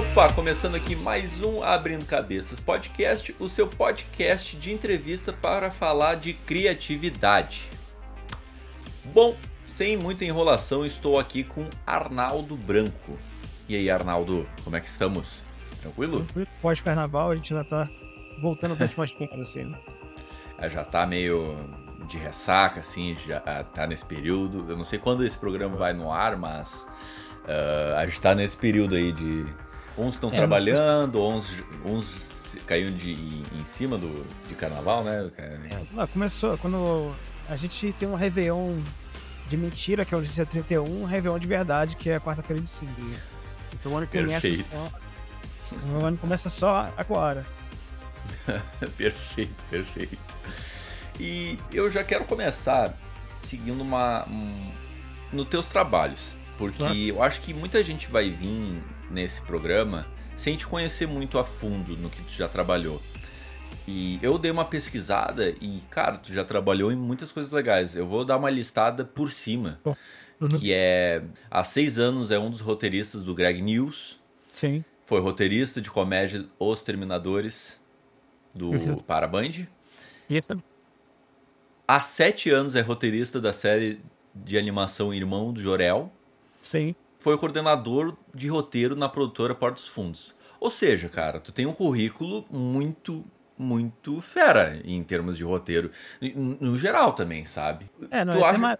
Opa, começando aqui mais um Abrindo Cabeças Podcast, o seu podcast de entrevista para falar de criatividade. Bom, sem muita enrolação, estou aqui com Arnaldo Branco. E aí, Arnaldo, como é que estamos? Tranquilo? Pós-carnaval, a gente já tá voltando para mais tempo assim, né? É, já tá meio de ressaca, assim, já tá nesse período. Eu não sei quando esse programa vai no ar, mas uh, a gente tá nesse período aí de. Uns estão é, trabalhando, uns, uns caíram de, em cima do, de carnaval, né? É, começou quando a gente tem um Réveillon de mentira, que é o dia 31, um Réveillon de verdade, que é a quarta-feira de cinza. Então o ano começa só. O ano começa só agora. perfeito, perfeito. E eu já quero começar seguindo uma. Um, nos teus trabalhos. Porque ah. eu acho que muita gente vai vir nesse programa sem te conhecer muito a fundo no que tu já trabalhou. E eu dei uma pesquisada e, cara, tu já trabalhou em muitas coisas legais. Eu vou dar uma listada por cima. Uhum. Que é. Há seis anos é um dos roteiristas do Greg News. Sim. Foi roteirista de comédia Os Terminadores do uhum. Paraband. Isso. Há sete anos é roteirista da série de animação Irmão do Jorel. Sim. Foi coordenador de roteiro na produtora Portos Fundos. Ou seja, cara, tu tem um currículo muito, muito fera em termos de roteiro. No geral também, sabe? É, não, tu é acha... uma...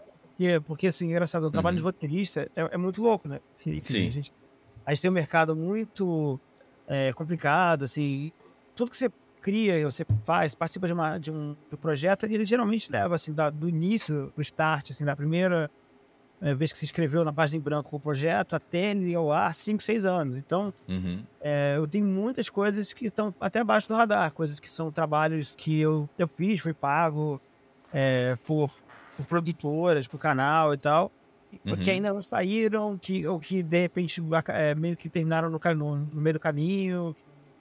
porque, assim, engraçado, o trabalho uhum. de roteirista é, é, muito louco, né? Sim. A gente, a gente tem um mercado muito é, complicado, assim. Tudo que você cria, você faz, participa de, uma, de um, de um projeto, ele geralmente leva, assim, da, do início, do start, assim, da primeira vez que se inscreveu na página em branco com o projeto, até ir ao ar, 5, 6 anos. Então, uhum. é, eu tenho muitas coisas que estão até abaixo do radar, coisas que são trabalhos que eu, eu fiz, fui pago é, por, por produtoras, por canal e tal, uhum. que ainda não saíram, que, ou que de repente é, meio que terminaram no, no, no meio do caminho,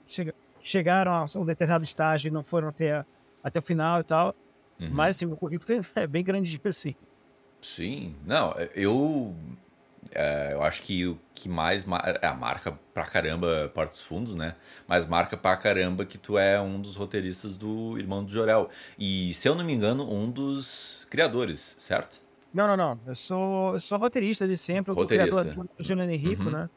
chega, chegaram a um determinado estágio e não foram até, até o final e tal. Uhum. Mas, assim, o currículo é bem grande, assim. Sim, não, eu é, eu acho que o que mais é a marca pra caramba Portos Fundos, né? Mas marca pra caramba que tu é um dos roteiristas do Irmão do Jorel. E, se eu não me engano, um dos criadores, certo? Não, não, não. Eu sou, eu sou roteirista de sempre, roteirista. o criador do Juliano Henrico, uhum. né?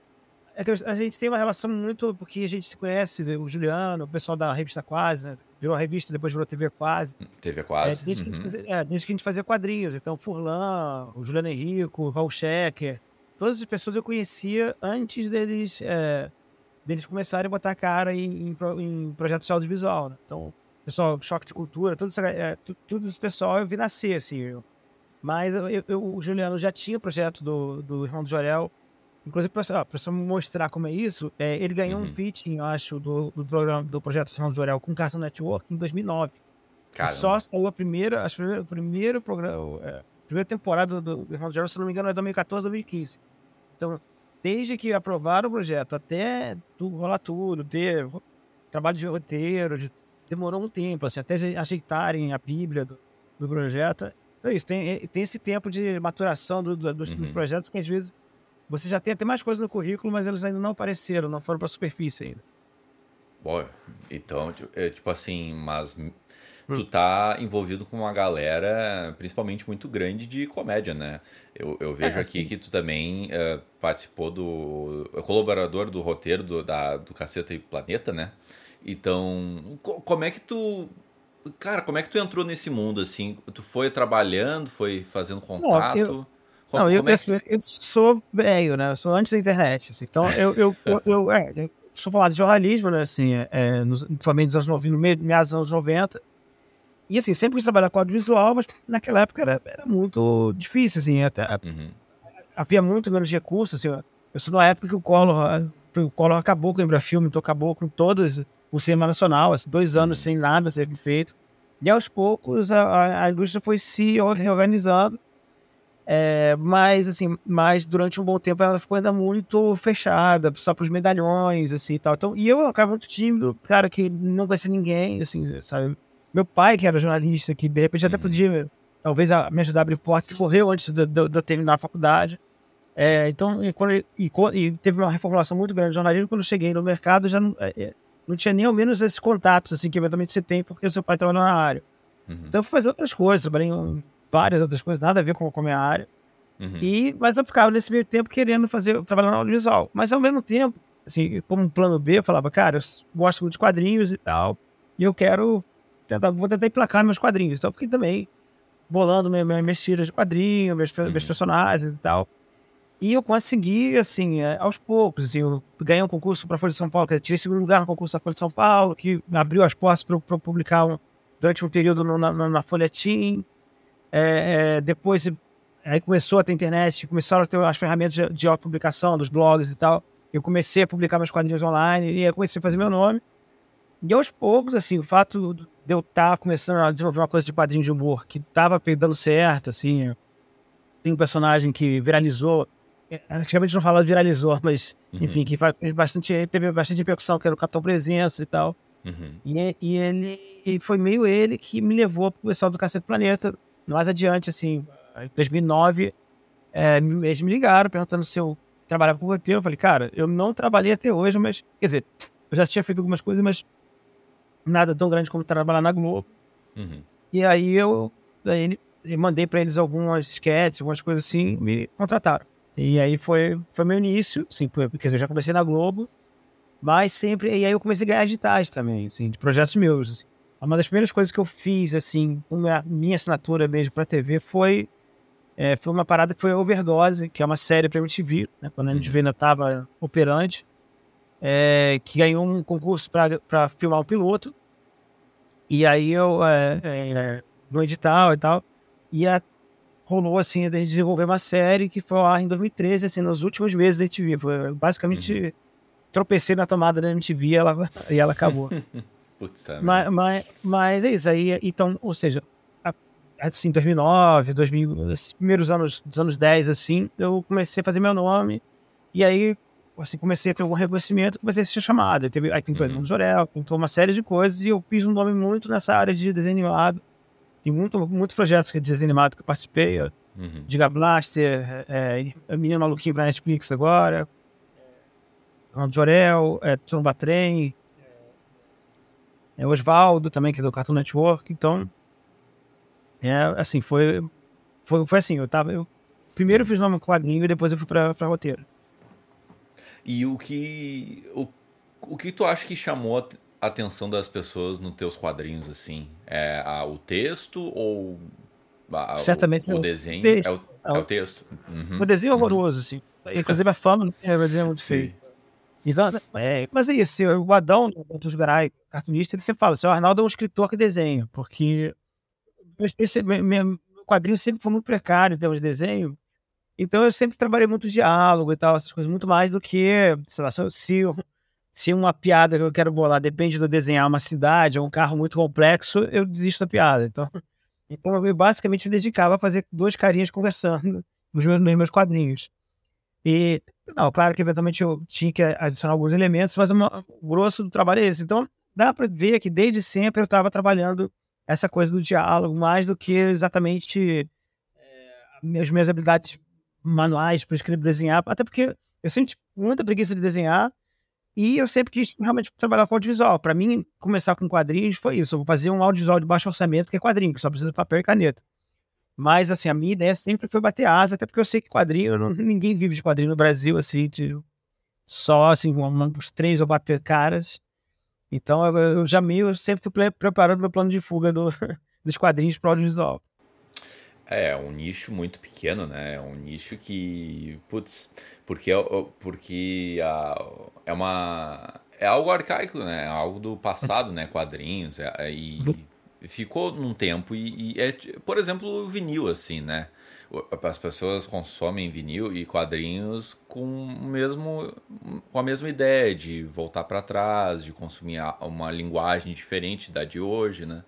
É que a gente tem uma relação muito, porque a gente se conhece, o Juliano, o pessoal da revista Quase, né? Virou a revista, depois virou TV Quase. TV Quase. É, desde, uhum. que fazia, é, desde, que a gente fazia quadrinhos. Então, Furlan, o Juliano Henrico, o Raul Schecker, todas as pessoas eu conhecia antes deles, é, deles começarem a botar a cara em, em, em projetos de audiovisual, né? Então, pessoal, Choque de Cultura, tudo, é, tudo, tudo esse pessoal eu vi nascer, assim. Eu. Mas eu, eu, o Juliano já tinha o projeto do, do Irmão do Jorel, Inclusive, para mostrar como é isso, é, ele ganhou uhum. um pitching, eu acho, do, do programa do projeto São Jorel com o Cartoon Network em 2009. Só saiu a primeira, acho que o primeiro programa, é, primeira temporada do, do Irmão Jorel, se não me engano, é 2014, 2015. Então, desde que aprovaram o projeto até tu, rolar tudo, ter trabalho de roteiro, de, demorou um tempo, assim, até ajeitarem a bíblia do, do projeto. Então, é isso, tem, tem esse tempo de maturação do, do, dos, uhum. dos projetos que às vezes você já tem até mais coisas no currículo, mas eles ainda não apareceram, não foram para a superfície ainda. Bom, então, é tipo assim, mas tu tá envolvido com uma galera, principalmente muito grande de comédia, né? Eu, eu vejo é, aqui assim. que tu também uh, participou do. É colaborador do roteiro do, da, do Caceta e Planeta, né? Então, como é que tu. Cara, como é que tu entrou nesse mundo assim? Tu foi trabalhando, foi fazendo contato? Não, eu, não, eu, é que... eu, sou velho, né? Eu sou antes da internet. Assim. Então, eu, eu, eu, eu, é, eu sou formado de jornalismo, né? Assim, é, é nos, principalmente nos anos 90, no meio, meados dos anos 90. E, assim, sempre quis trabalhar com audiovisual, mas naquela época era, era muito difícil, assim. Até, uhum. Havia muito menos recursos, assim. Eu sou na época que o Collor, o Collor acabou com o Embrafilme, então acabou com todos o cinema nacional, assim, dois anos uhum. sem nada ser feito. E aos poucos a, a indústria foi se reorganizando é, mas, assim, mas durante um bom tempo ela ficou ainda muito fechada, só para os medalhões, assim, e tal. Então, e eu acaba muito tímido, cara, que não ser ninguém, assim, sabe? Meu pai, que era jornalista, que de repente até uhum. podia, talvez, me ajudar a abrir portas, morreu antes de eu terminar a faculdade. É, então, e, quando, e, e, teve uma reformulação muito grande de jornalismo, quando eu cheguei no mercado, já não, é, é, não tinha nem ao menos esses contatos assim, que eventualmente você tem, porque o seu pai trabalhou na área. Uhum. Então eu fui fazer outras coisas, trabalhei em várias outras coisas, nada a ver com, com a minha área. Uhum. E, mas eu ficava nesse meio tempo querendo fazer, trabalhar no audiovisual. Mas ao mesmo tempo, assim, como um plano B, eu falava, cara, eu gosto muito de quadrinhos e tal, e eu quero tentar, vou tentar emplacar meus quadrinhos. Então eu fiquei também bolando minhas, minhas tiras de quadrinhos, meus, uhum. meus personagens e tal. E eu consegui, assim, é, aos poucos, assim, eu ganhei um concurso para a Folha de São Paulo, que tirei segundo lugar no concurso da Folha de São Paulo, que abriu as portas para eu publicar um, durante um período no, na, na Folha Team. É, é, depois, aí começou a ter internet, começaram a ter as ferramentas de, de autopublicação, dos blogs e tal. Eu comecei a publicar meus quadrinhos online e aí comecei a fazer meu nome. E aos poucos, assim, o fato de eu estar tá começando a desenvolver uma coisa de quadrinho de humor que estava dando certo, assim, tem um personagem que viralizou é, antigamente não falava viralizou, mas uhum. enfim, que fez bastante, teve bastante repercussão, que era o Capitão Presença e tal. Uhum. E, e, ele e foi meio ele que me levou pro pessoal do Cacete Planeta. Mais adiante, assim, em 2009, é, eles me ligaram perguntando se eu trabalhava com roteiro. Eu falei, cara, eu não trabalhei até hoje, mas quer dizer, eu já tinha feito algumas coisas, mas nada tão grande como trabalhar na Globo. Uhum. E aí eu, aí, eu mandei para eles algumas sketches, algumas coisas assim, me contrataram. E aí foi, foi meu início, assim, porque eu já comecei na Globo, mas sempre. E aí eu comecei a ganhar editais também, assim, de projetos meus. Assim. Uma das primeiras coisas que eu fiz, assim, com a minha assinatura mesmo pra TV foi. É, foi uma parada que foi Overdose, que é uma série pra MTV, né, quando a MTV ainda estava operante, é, que ganhou um concurso para filmar um piloto. E aí eu, é, é, no edital e tal, e a rolou assim, de desenvolver uma série que foi ar em 2013, assim, nos últimos meses da MTV. Foi basicamente uhum. tropecei na tomada da MTV e ela, e ela acabou. Putz, mas, mas, mas, é isso aí, então, ou seja, assim, 2009, 2000, esses primeiros anos, dos anos 10, assim, eu comecei a fazer meu nome e aí, assim, comecei a ter algum reconhecimento, comecei a ser chamado. Aí, teve, aí pintou uhum. Edmundo Jorel, pintou uma série de coisas e eu fiz um nome muito nessa área de desenho animado tem muito, muitos projetos de desenho animado que eu participei. Uhum. Giga Blaster, é, é, Menino Maluquinho pra Netflix agora. Ronaldo Jorel, é, Tromba Trem. É, Osvaldo também, que é do Cartoon Network. Então, é, assim, foi, foi, foi assim, eu tava... Eu, primeiro eu fiz nome quadrinho e depois eu fui pra, pra roteiro. E o que... O, o que tu acha que chamou atenção das pessoas nos teus quadrinhos, assim? É a, o texto ou a, Certamente o, o desenho? Texto. É, o, é o texto. Uhum. O desenho é horroroso, uhum. assim. Inclusive a fama é um desenho muito feio. Então, é, mas é isso, o Adão, dos Garay, cartunista, ele sempre fala assim, o Arnaldo é um escritor que desenha, porque esse, meu quadrinho sempre foi muito precário em termos de desenho, então eu sempre trabalhei muito diálogo e tal, essas coisas, muito mais do que, sei lá, se, se uma piada que eu quero bolar depende de eu desenhar uma cidade ou um carro muito complexo, eu desisto da piada. Então, então eu basicamente me dedicava a fazer duas carinhas conversando nos meus, nos meus quadrinhos. E, não, claro que eventualmente eu tinha que adicionar alguns elementos, mas uma, o grosso do trabalho é esse. Então, dá para ver que desde sempre eu estava trabalhando essa coisa do diálogo, mais do que exatamente é, as minhas habilidades manuais para escrever desenhar, até porque eu sinto muita preguiça de desenhar e eu sempre quis realmente trabalhar com audiovisual. Para mim, começar com quadrinhos foi isso. Eu vou fazer um audiovisual de baixo orçamento, que é quadrinho, que só precisa de papel e caneta. Mas, assim, a minha ideia sempre foi bater asa, até porque eu sei que quadrinho, não, ninguém vive de quadrinho no Brasil, assim, de só, assim, uns três ou quatro caras. Então, eu, eu já meio, eu sempre fui preparando meu plano de fuga do, dos quadrinhos para o audiovisual. É, é um nicho muito pequeno, né? É um nicho que, putz, porque, porque a, é uma é algo arcaico, né? É algo do passado, né? Quadrinhos é, é, e ficou num tempo e, e, é, por exemplo, o vinil assim, né? As pessoas consomem vinil e quadrinhos com o mesmo com a mesma ideia de voltar para trás, de consumir uma linguagem diferente da de hoje, né?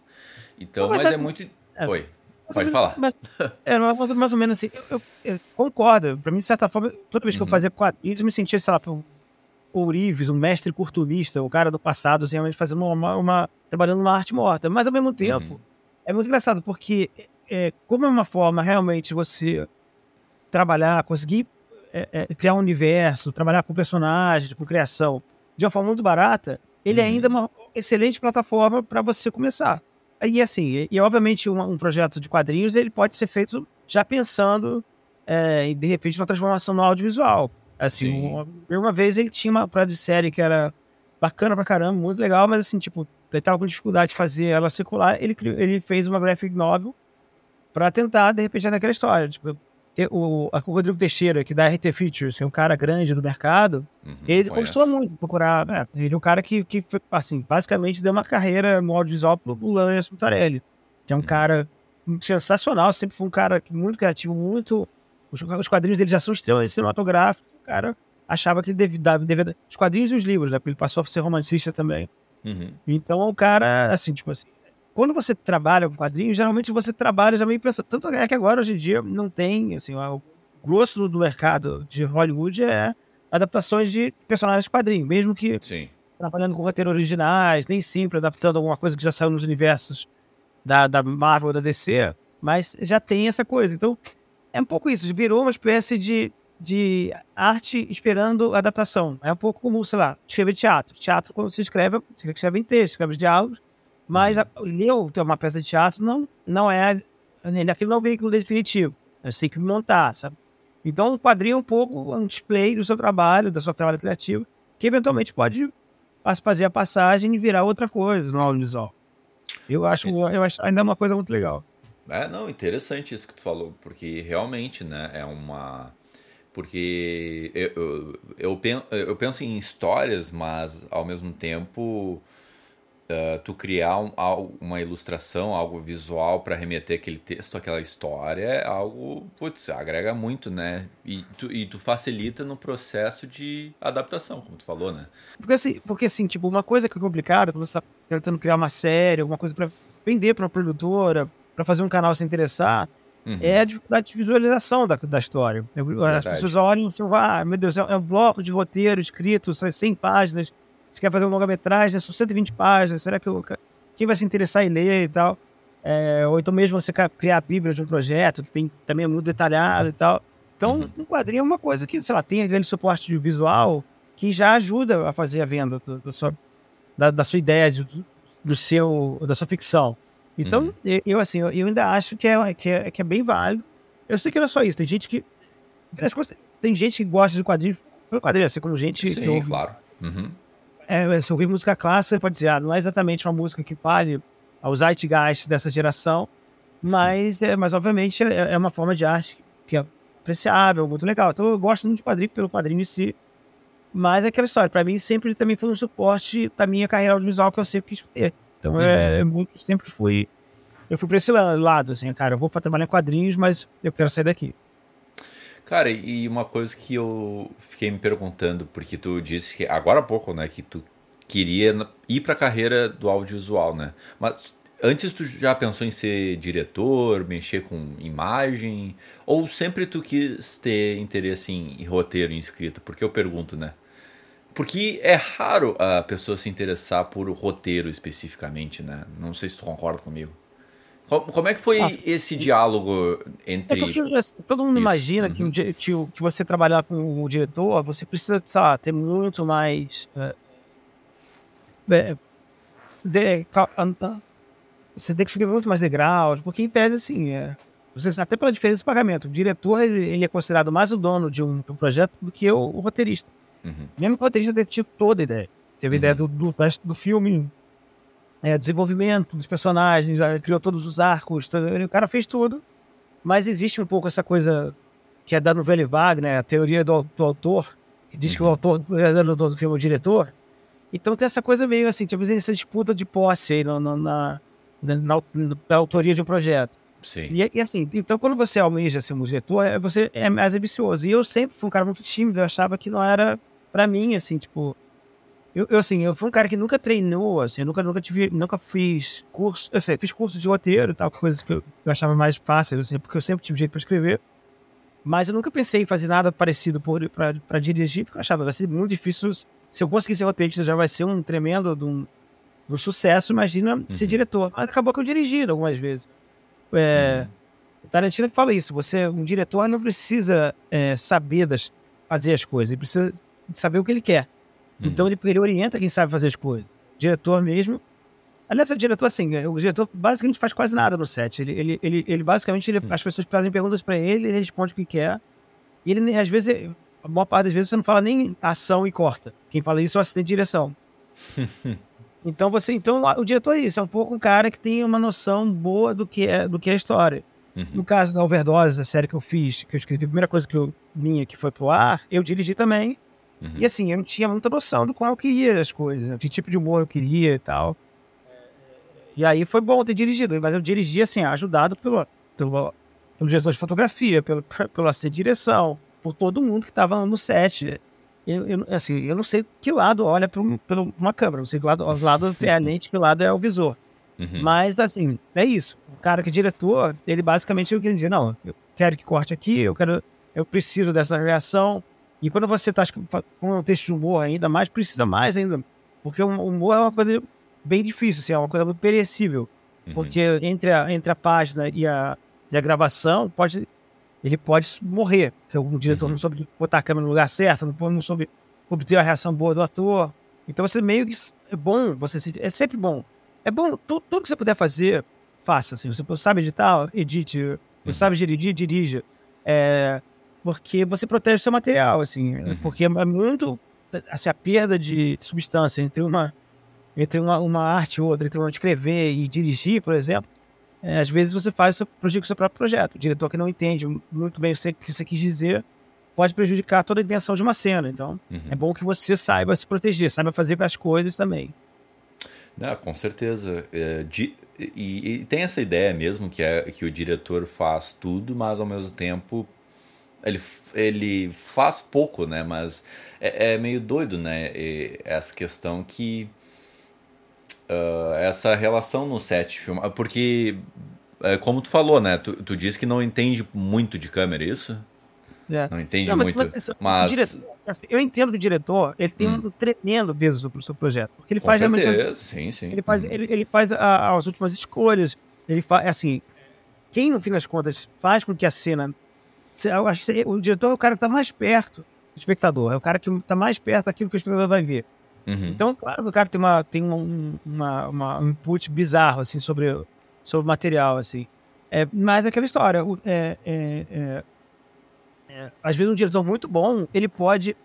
Então, mas é muito é. Oi. Pode falar. Mas, é, mais, mais ou menos assim, eu, eu, eu concordo. Pra mim, de certa forma, toda vez que uhum. eu fazia quadrinhos, eu me sentia, sei lá, Ourives, um mestre curtunista, o cara do passado, assim, realmente fazendo uma, uma, trabalhando uma arte morta. Mas, ao mesmo tempo, uhum. é muito engraçado, porque é, como é uma forma realmente você trabalhar, conseguir é, é, criar um universo, trabalhar com personagens, com criação, de uma forma muito barata, ele uhum. ainda é uma excelente plataforma para você começar. E assim, e, e obviamente um, um, projeto de quadrinhos ele pode ser feito já pensando é, de repente uma transformação no audiovisual. Assim, uma, uma, vez ele tinha uma projeto de série que era bacana pra caramba, muito legal, mas assim, tipo, ele tava com dificuldade de fazer ela circular, ele, ele fez uma graphic novel para tentar, de repente, naquela história. Tipo, o, o Rodrigo Teixeira, que dá RT Features, que é um cara grande do mercado, uhum, ele gostou muito procurar. Né? Ele é um cara que, que, assim, basicamente deu uma carreira no audiovisual pro Lance Mutarelli, que é um uhum. cara sensacional, sempre foi um cara muito criativo, muito. Os, os quadrinhos dele já são extremamente cinematográficos. O cara achava que devia, devia. Os quadrinhos e os livros, né? Porque ele passou a ser romancista também. Uhum. Então o cara, assim, tipo assim, quando você trabalha com quadrinhos, geralmente você trabalha já meio pensando. Tanto é que agora, hoje em dia, não tem, assim, o grosso do mercado de Hollywood é adaptações de personagens de quadrinhos, mesmo que Sim. trabalhando com roteiros originais, nem sempre adaptando alguma coisa que já saiu nos universos da, da Marvel ou da DC, mas já tem essa coisa. Então, é um pouco isso, virou uma espécie de, de arte esperando adaptação. É um pouco como, sei lá, escrever teatro. Teatro, quando você escreve, você escreve em texto, escreve diálogos, mas a, ler uma peça de teatro não, não é. Aquilo não é o veículo definitivo. Você tem que montar, sabe? Então, o quadrinho é um pouco um display do seu trabalho, do seu trabalho criativo, que eventualmente pode fazer a passagem e virar outra coisa no audiovisual. Eu acho, eu acho ainda é uma coisa muito legal. É, não, interessante isso que tu falou, porque realmente, né, é uma. Porque eu, eu, eu, penso, em histórias, mas ao mesmo tempo uh, tu criar um, uma ilustração, algo visual para remeter aquele texto, aquela história, é algo, putz, agrega muito, né? E tu, e tu facilita no processo de adaptação, como tu falou, né? Porque assim, porque, assim tipo, uma coisa que é complicada quando você tá tentando criar uma série, alguma coisa para vender para uma produtora, para fazer um canal se interessar, Uhum. é a dificuldade de visualização da, da história. As pessoas olham assim, ah, meu Deus, é um bloco de roteiro escrito, são 100 páginas. Você quer fazer um longa-metragem, são 120 páginas, será que eu, quem vai se interessar em ler e tal? É, ou então mesmo você criar a bíblia de um projeto, que tem também é muito detalhado e tal. Então, uhum. um quadrinho é uma coisa que, sei lá, tem aquele suporte visual que já ajuda a fazer a venda do, da, sua, da, da, sua ideia, de, do seu, da sua ficção. Então, uhum. eu, assim, eu, eu, ainda acho que é, que, é, que é bem válido. Eu sei que não é só isso, tem gente que. Tem gente que gosta de quadrinho pelo quadrinho, assim como gente Sim, que ouve, claro. Uhum é, se ouvir música clássica, pode dizer, ah, não é exatamente uma música que pare ao zeitgeist dessa geração, mas, é, mas obviamente é, é uma forma de arte que é apreciável, muito legal. Então eu gosto muito de quadrinho pelo quadrinho em si, mas é aquela história, para mim sempre também foi um suporte da minha carreira audiovisual que eu sempre quis ter. Então uhum. é, é muito, sempre fui, eu fui para esse lado, assim, cara, eu vou trabalhar em quadrinhos, mas eu quero sair daqui. Cara, e uma coisa que eu fiquei me perguntando, porque tu disse que agora há pouco, né, que tu queria ir para a carreira do audiovisual, né? Mas antes tu já pensou em ser diretor, mexer com imagem, ou sempre tu quis ter interesse em, em roteiro, em escrita? Porque eu pergunto, né? Porque é raro a pessoa se interessar por roteiro especificamente, né? Não sei se tu concorda comigo. Como é que foi ah, esse diálogo entre. É porque assim, todo mundo isso. imagina uhum. que, que, que, você trabalhar com o diretor, você precisa lá, ter muito mais. É, é, de, você tem que escrever muito mais degraus, porque em tese, assim, é, você, até pela diferença de pagamento, o diretor ele, ele, é considerado mais o dono de um, de um projeto do que o, o roteirista. Uhum. Mesmo que o roteirista tenha tido toda a ideia. Teve uhum. ideia do, do, do filme, é, desenvolvimento dos personagens, criou todos os arcos, o cara fez tudo, mas existe um pouco essa coisa que é da novela Wagner, a teoria do, do autor, que diz uhum. que o uhum. autor é do, do filme é o diretor. Então tem essa coisa meio assim, tipo, essa disputa de posse aí na, na, na, na, na autoria de um projeto. Sim. E, e, assim, então quando você almeja ser um diretor, é, você é mais ambicioso. E eu sempre fui um cara muito tímido, eu achava que não era para mim, assim, tipo, eu, eu, assim, eu fui um cara que nunca treinou, assim, eu nunca, nunca tive, nunca fiz curso, eu sei, fiz curso de roteiro e tal, coisas que eu, eu achava mais fácil, assim, porque eu sempre tive jeito para escrever. Mas eu nunca pensei em fazer nada parecido para dirigir, porque eu achava vai ser muito difícil. Se eu conseguir ser roteirista, já vai ser um tremendo de um, um sucesso. Imagina uhum. ser diretor. Mas acabou que eu dirigi algumas vezes. É, uhum. Tarantino fala isso: você, um diretor, não precisa é, saber das fazer as coisas, ele precisa saber o que ele quer. Uhum. Então ele, ele orienta quem sabe fazer as coisas. O diretor mesmo. Aliás, o diretor, assim, o diretor basicamente faz quase nada no set. Ele, ele, ele, ele basicamente, ele, uhum. as pessoas fazem perguntas para ele, ele responde o que quer. E ele, às vezes, a maior parte das vezes, você não fala nem ação e corta. Quem fala isso é o assistente de direção. então, você, então, o diretor é isso, é um pouco um cara que tem uma noção boa do que é, do que é a história. Uhum. No caso da Overdose, a série que eu fiz, que eu escrevi, a primeira coisa que eu, minha que foi pro ar, eu dirigi também. Uhum. E assim, eu não tinha muita noção do qual eu queria as coisas, que tipo de humor eu queria e tal. E aí foi bom ter dirigido, mas eu dirigi assim, ajudado pelo, pelo, pelo diretor de fotografia, pelo, pelo assistente de direção, por todo mundo que estava no set. Eu, eu, assim, eu não sei que lado olha para uma câmera, não sei que lado, lado é a lente, que lado é o visor. Uhum. Mas, assim, é isso. O cara que é diretor, ele basicamente eu queria dizer, não, eu quero que corte aqui, eu quero, eu preciso dessa reação. E quando você está com um texto de humor ainda mais, precisa mais ainda. Porque o humor é uma coisa bem difícil, assim, é uma coisa muito perecível. Uhum. Porque entre a, entre a página e a, e a gravação, pode, ele pode morrer. Porque o diretor uhum. não soube botar a câmera no lugar certo, não, não soube obter a reação boa do ator. Então você meio que é bom, você se, é sempre bom é bom, tudo, tudo que você puder fazer, faça. Assim. Você sabe editar, edite. Você uhum. sabe dirigir, dirija. É, porque você protege o seu material, assim. Uhum. Porque é muito... Assim, a perda de substância entre uma, entre uma, uma arte e outra, entre uma escrever e dirigir, por exemplo, é, às vezes você faz prejudica o seu próprio projeto. O diretor que não entende muito bem o que você quis dizer pode prejudicar toda a intenção de uma cena. Então, uhum. é bom que você saiba se proteger, saiba fazer as coisas também. Ah, com certeza. É, de, e, e, tem essa ideia mesmo que é que o diretor faz tudo, mas ao mesmo tempo ele, ele faz pouco, né? Mas é, é meio doido, né? E essa questão que uh, essa relação no set filme, porque é, como tu falou, né? Tu, tu disse que não entende muito de câmera, é isso? É. Não entende não, mas, muito. Mas, mas... Diretor, eu entendo que o diretor ele tem hum. um tremendo peso sobre o seu projeto. Porque ele Com faz certeza. realmente. Sim, sim. Ele faz, hum. ele, ele faz a, as últimas escolhas. Ele faz. Assim, quem, no fim das contas, faz com que a cena. Eu acho que o diretor é o cara que está mais perto do espectador. É o cara que está mais perto daquilo que o espectador vai ver. Uhum. Então, claro que o cara tem, uma, tem um, uma, uma, um input bizarro, assim, sobre, sobre o material, assim. É, mas é aquela história, é, é, é é, às vezes um diretor muito bom, ele pode,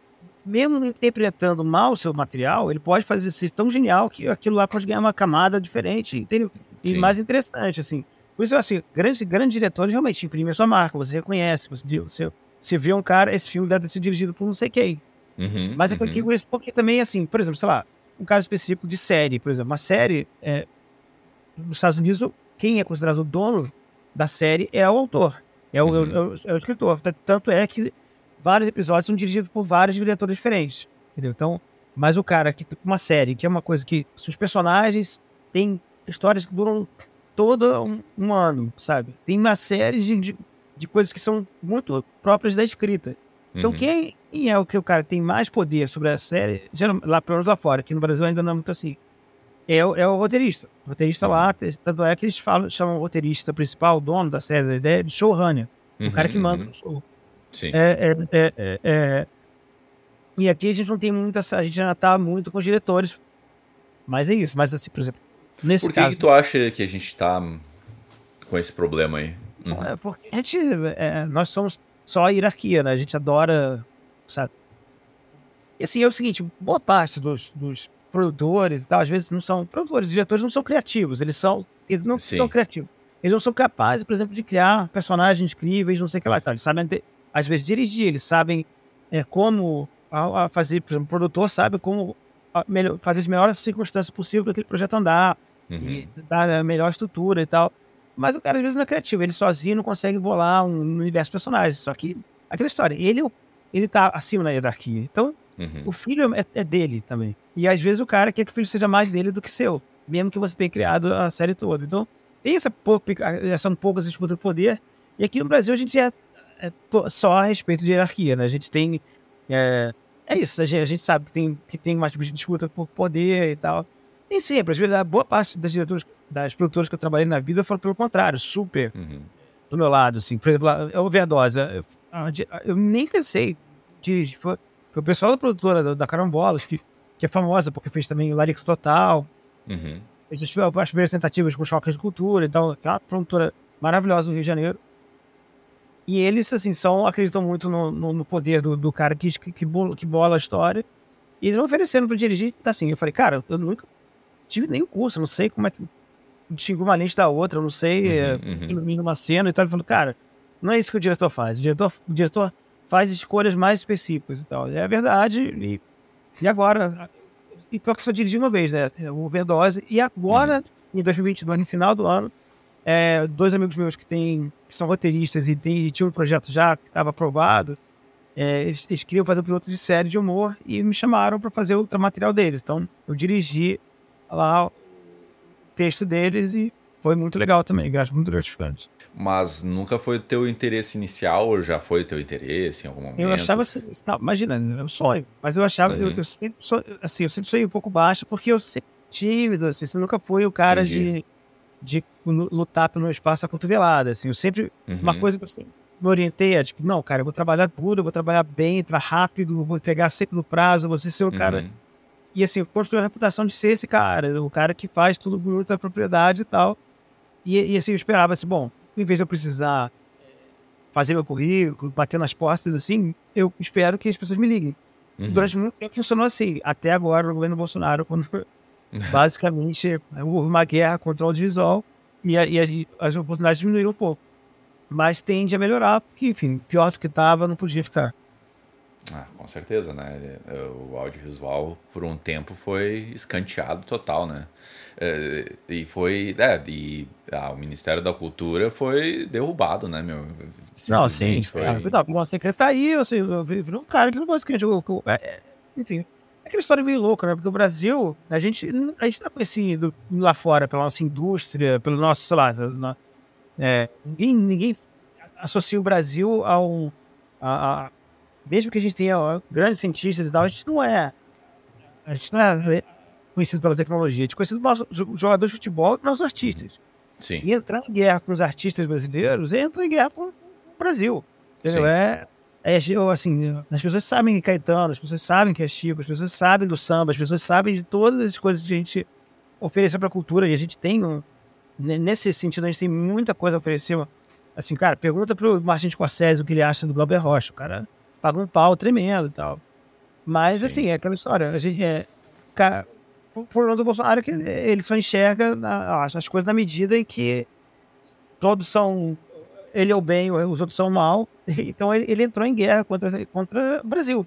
mesmo interpretando mal o seu material, ele pode fazer ser tão genial que aquilo lá pode ganhar uma camada diferente, entendeu? E Sim. mais interessante, assim. Por isso, assim, grandes, grandes diretores realmente imprimem a sua marca, você reconhece, você, você, você vê um cara, esse filme deve ser dirigido por não sei quem. Uhum, Mas é que eu digo isso porque também, assim, por exemplo, sei lá, um caso específico de série, por exemplo, uma série, é, nos Estados Unidos, quem é considerado o dono da série é o autor. É o, uhum. é, o, é o, escritor. Tanto é que vários episódios são dirigidos por vários diretores diferentes. Entendeu? Então, mas o cara que uma série, que é uma coisa que os personagens têm histórias que duram todo um, um ano, sabe? Tem uma série de, de, coisas que são muito próprias da escrita. Então, uhum. quem, é o que o cara tem mais poder sobre a série, lá pelo menos lá fora, aqui no Brasil ainda não é muito assim é, o, é o roteirista. O roteirista lá, uhum. tanto é que eles falam, chamam o roteirista principal, o dono da série, da ideia de showrunner. Uhum, o cara que manda uhum. o show. Sim. É, é, é, é, e aqui a gente não tem muita. A gente já tá muito com os diretores. Mas é isso. Mas assim, por exemplo, nesse Por que, caso, que tu acha que a gente tá com esse problema aí? Uhum. É porque a gente. É, nós somos só a hierarquia, né? A gente adora. Sabe? E assim, é o seguinte: boa parte dos, dos produtores e tal, às vezes não são. Produtores, diretores não são criativos, eles são. Eles não Sim. são criativos. Eles não são capazes, por exemplo, de criar personagens incríveis, não sei o que lá. Então, eles sabem, às vezes, dirigir, eles sabem é, como a, a fazer, por exemplo, o produtor sabe como a, melhor, fazer as melhores circunstâncias possíveis para aquele projeto andar, uhum. e dar a melhor estrutura e tal. Mas o cara, às vezes, não é criativo, ele sozinho não consegue bolar um universo de personagens. Só que, aquela história, ele, ele tá acima na hierarquia. Então, Uhum. O filho é, é, dele também. E às vezes o cara quer que o filho seja mais dele do que seu, mesmo que você tenha criado a série toda. Então, tem essa, essa poucas disputa de poder. E aqui no Brasil a gente é, é só a respeito de hierarquia, né? A gente tem. É, é isso, a gente, a gente, sabe que tem, que tem mais disputa por poder e tal. Nem sempre, às vezes, a boa parte das diretoras, das produtoras que eu trabalhei na vida foram pelo contrário, super uhum. do meu lado, assim. Por exemplo, a Overdose, eu, eu nem pensei dirige. Foi, foi o pessoal da produtora da, da Carambolas, que, que é famosa porque fez também o Larico Total. Uhum. Fez as, as primeiras tentativas com choques de cultura e tal. É uma produtora maravilhosa no Rio de Janeiro. E eles, assim, são, acreditam muito no, no, no poder do, do cara que, que, que, bola, a história. E eles me oferecendo pra dirigir, tá assim. Eu falei, cara, eu nunca tive nenhum curso, não sei como é que distinguir uma lente da outra, eu não sei, uhum, uhum. uma cena e tal. Ele falou, cara, não é isso que o diretor faz. O diretor, o diretor faz escolhas mais específicas e tal. É verdade. E, e agora? E pior que só dirigi uma vez, né? O Overdose. E agora, uhum. em 2022, no final do ano, é, dois amigos meus que, tem, que são roteiristas e, tem, e tinham um projeto já que estava aprovado, é, eles, eles, queriam fazer um piloto de série de humor e me chamaram para fazer o material deles. Então, eu dirigi lá o texto deles e foi muito legal também, graças muito gratificante. Mas nunca foi o teu interesse inicial ou já foi o teu interesse em algum momento? Eu achava assim, não, imagina, é um sonho, mas eu achava, uhum. eu, eu, sempre assim, eu sempre sonhei um pouco baixo porque eu sempre tímido, assim, você nunca fui o cara de, de lutar pelo espaço a cotovelada, assim, eu sempre, uhum. uma coisa que eu sempre me orientei é, tipo, não, cara, eu vou trabalhar duro, eu vou trabalhar bem, entrar rápido, vou entregar sempre no prazo, você ser o cara uhum. E assim, construiu a reputação de ser esse cara, o cara que faz tudo bonito da propriedade e tal. E, e assim, eu esperava assim, bom, em vez de eu precisar fazer meu currículo, bater nas portas, assim, eu espero que as pessoas me liguem. Uhum. Durante muito tempo funcionou assim, até agora no governo Bolsonaro, quando basicamente houve uma guerra contra o audiovisual e, a, e as oportunidades diminuíram um pouco. Mas tende a melhorar, porque, enfim, pior do que estava, não podia ficar. Ah, com certeza, né? O audiovisual por um tempo foi escanteado total, né? É, e foi. É, e ah, o Ministério da Cultura foi derrubado, né, meu? Não, sim. Foi... Ah, não, uma secretaria, eu vi um cara que não basicamente. É, é, enfim. É aquela história meio louca, né? Porque o Brasil, a gente, a gente tá conhecido lá fora pela nossa indústria, pelo nosso, sei lá, é, ninguém, ninguém associa o Brasil a um. A, a, mesmo que a gente tenha grandes cientistas e tal, a gente não é. A gente não é conhecido pela tecnologia, a gente é conhecido pelos jogadores de futebol e pelos artistas. Sim. E entrar em guerra com os artistas brasileiros é entrar em guerra com o Brasil. Entendeu? É, é, assim, as pessoas sabem que é Caetano, as pessoas sabem que é Chico, as pessoas sabem do samba, as pessoas sabem de todas as coisas que a gente oferece para a cultura e a gente tem, um, nesse sentido, a gente tem muita coisa a oferecer. Assim, cara, pergunta pro Martin Scorsese o que ele acha do Glauber Rocha. O cara paga um pau tremendo e tal. Mas, Sim. assim, é aquela história. A gente é. Cara, o problema do Bolsonaro é que ele só enxerga as coisas na medida em que todos são. Ele é o bem, os outros são o mal. Então ele, ele entrou em guerra contra, contra o Brasil.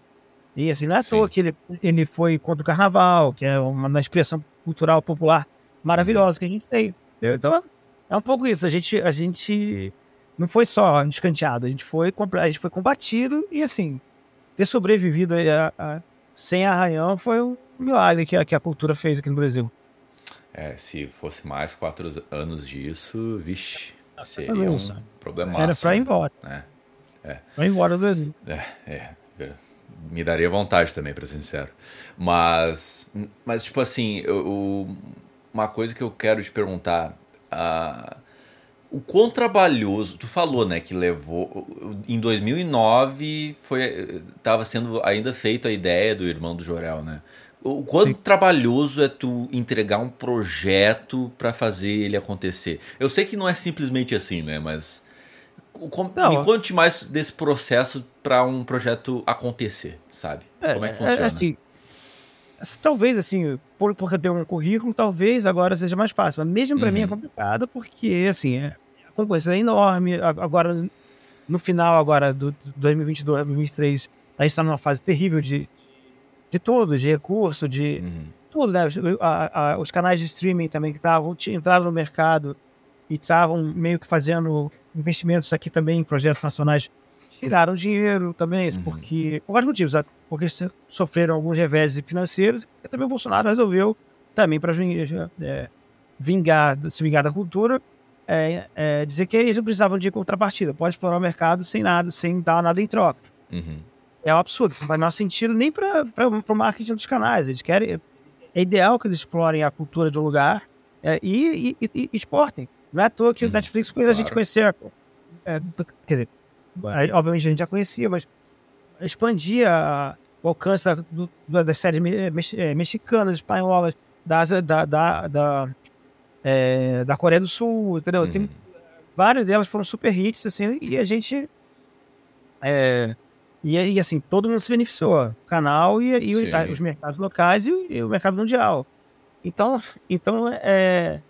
E assim, não é à toa que ele, ele foi contra o carnaval, que é uma expressão cultural popular maravilhosa que a gente tem. Então é um pouco isso. A gente, a gente não foi só escanteado, a gente foi, a gente foi combatido e assim, ter sobrevivido a, a, sem arranhão foi um milagre que a, que a cultura fez aqui no Brasil. É, se fosse mais quatro anos disso, vixe, seria um problema. Era pra ir embora. É, é. Pra ir embora do Brasil. É, é. Me daria vontade também, pra ser sincero. Mas, mas tipo assim, eu, uma coisa que eu quero te perguntar. Uh, o quão trabalhoso, tu falou, né, que levou em 2009 foi tava sendo ainda feita a ideia do irmão do Jorel, né? O quanto Sim. trabalhoso é tu entregar um projeto para fazer ele acontecer? Eu sei que não é simplesmente assim, né, mas não, me conte mais desse processo para um projeto acontecer, sabe? É, Como é que funciona? É, assim, talvez assim, por, porque eu tenho um currículo, talvez agora seja mais fácil, mas mesmo para uhum. mim é complicado porque assim, é, concorrência é enorme. Agora, no final agora do 2022, 2023, a gente está numa fase terrível de, de tudo, de recurso, de uhum. tudo, né? Os, a, a, os, canais de streaming também que estavam entraram no mercado e estavam meio que fazendo investimentos aqui também em projetos nacionais tiraram dinheiro também, uhum. porque por vários motivos, porque sofreram alguns reveses financeiros e também o Bolsonaro resolveu também para é, vingar, se vingar da cultura, é, é, dizer que eles não precisavam de contrapartida, pode explorar o mercado sem nada, sem dar nada em troca. Uhum. É um absurdo, não faz menor sentido nem para o marketing dos canais. Eles querem. É ideal que eles explorem a cultura de um lugar é, e, e, e, exportem. Não é à toa que o uhum. Netflix fez claro. a gente conhecer. É, quer dizer, obviamente a gente já conhecia, mas expandir a, o alcance da, do, das séries é, mexicanas, espanholas, da, da, da, da, é, da Coreia do Sul, entendeu? Uhum. Tem, várias delas foram super hits, assim, e a gente. É, e, e assim, todo mundo se beneficiou. O canal e, e os mercados locais e, e, o mercado mundial. Então, então é,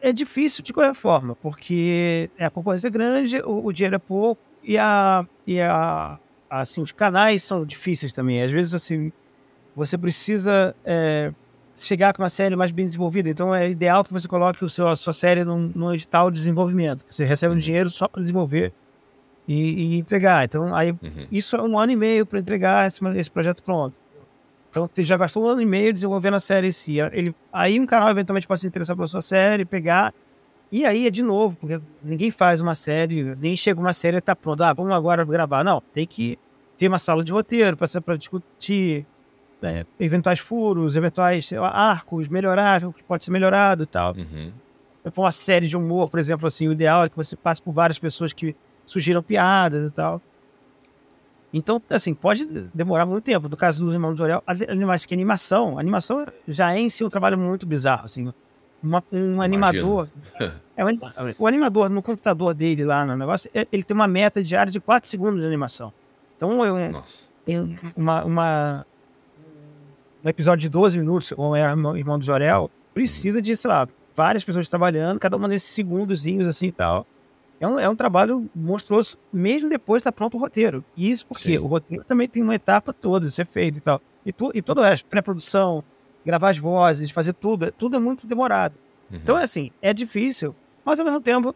é difícil de qualquer forma, porque a concorrência é grande, o, o dinheiro é pouco e, a, e a, assim, os canais são difíceis também. Às vezes, assim, você precisa é, chegar com uma série mais bem desenvolvida. Então, é ideal que você coloque o seu, a sua série num, num edital de desenvolvimento. Que você recebe um dinheiro só para desenvolver e, e, entregar. Então, aí, uhum. isso é um ano e meio para entregar esse, esse projeto pronto. Então, você já gastou um ano e meio desenvolvendo a série em si. Ele, aí, um canal eventualmente pode se interessar pela sua série, pegar. E aí é de novo, porque ninguém faz uma série, nem chega uma série e tá pronto. Ah, vamos agora gravar. Não, tem que ter uma sala de roteiro para discutir é, eventuais furos, eventuais arcos, melhorar o que pode ser melhorado e tal. Uhum. Se for uma série de humor, por exemplo, assim, o ideal é que você passe por várias pessoas que sugiram piadas e tal. Então, assim, pode demorar muito tempo. No caso do Irmão do as animações que animação, animação já é em si um trabalho muito bizarro, assim. Uma, um animador. é, um, o animador no computador dele lá no negócio, é, ele tem uma meta diária de 4 segundos de animação. Então, eu, eu, uma, uma, um episódio de 12 minutos, como é o Irmão do Jorel, precisa de, sei lá, várias pessoas trabalhando, cada uma desses segundozinhos assim e tal. É um, é um trabalho monstruoso, mesmo depois de estar pronto o roteiro. E isso porque Sim. o roteiro também tem uma etapa toda de ser feito e tal. E, tu, e todo o resto, pré-produção, gravar as vozes, fazer tudo, tudo é muito demorado. Uhum. Então, é assim, é difícil, mas ao mesmo tempo,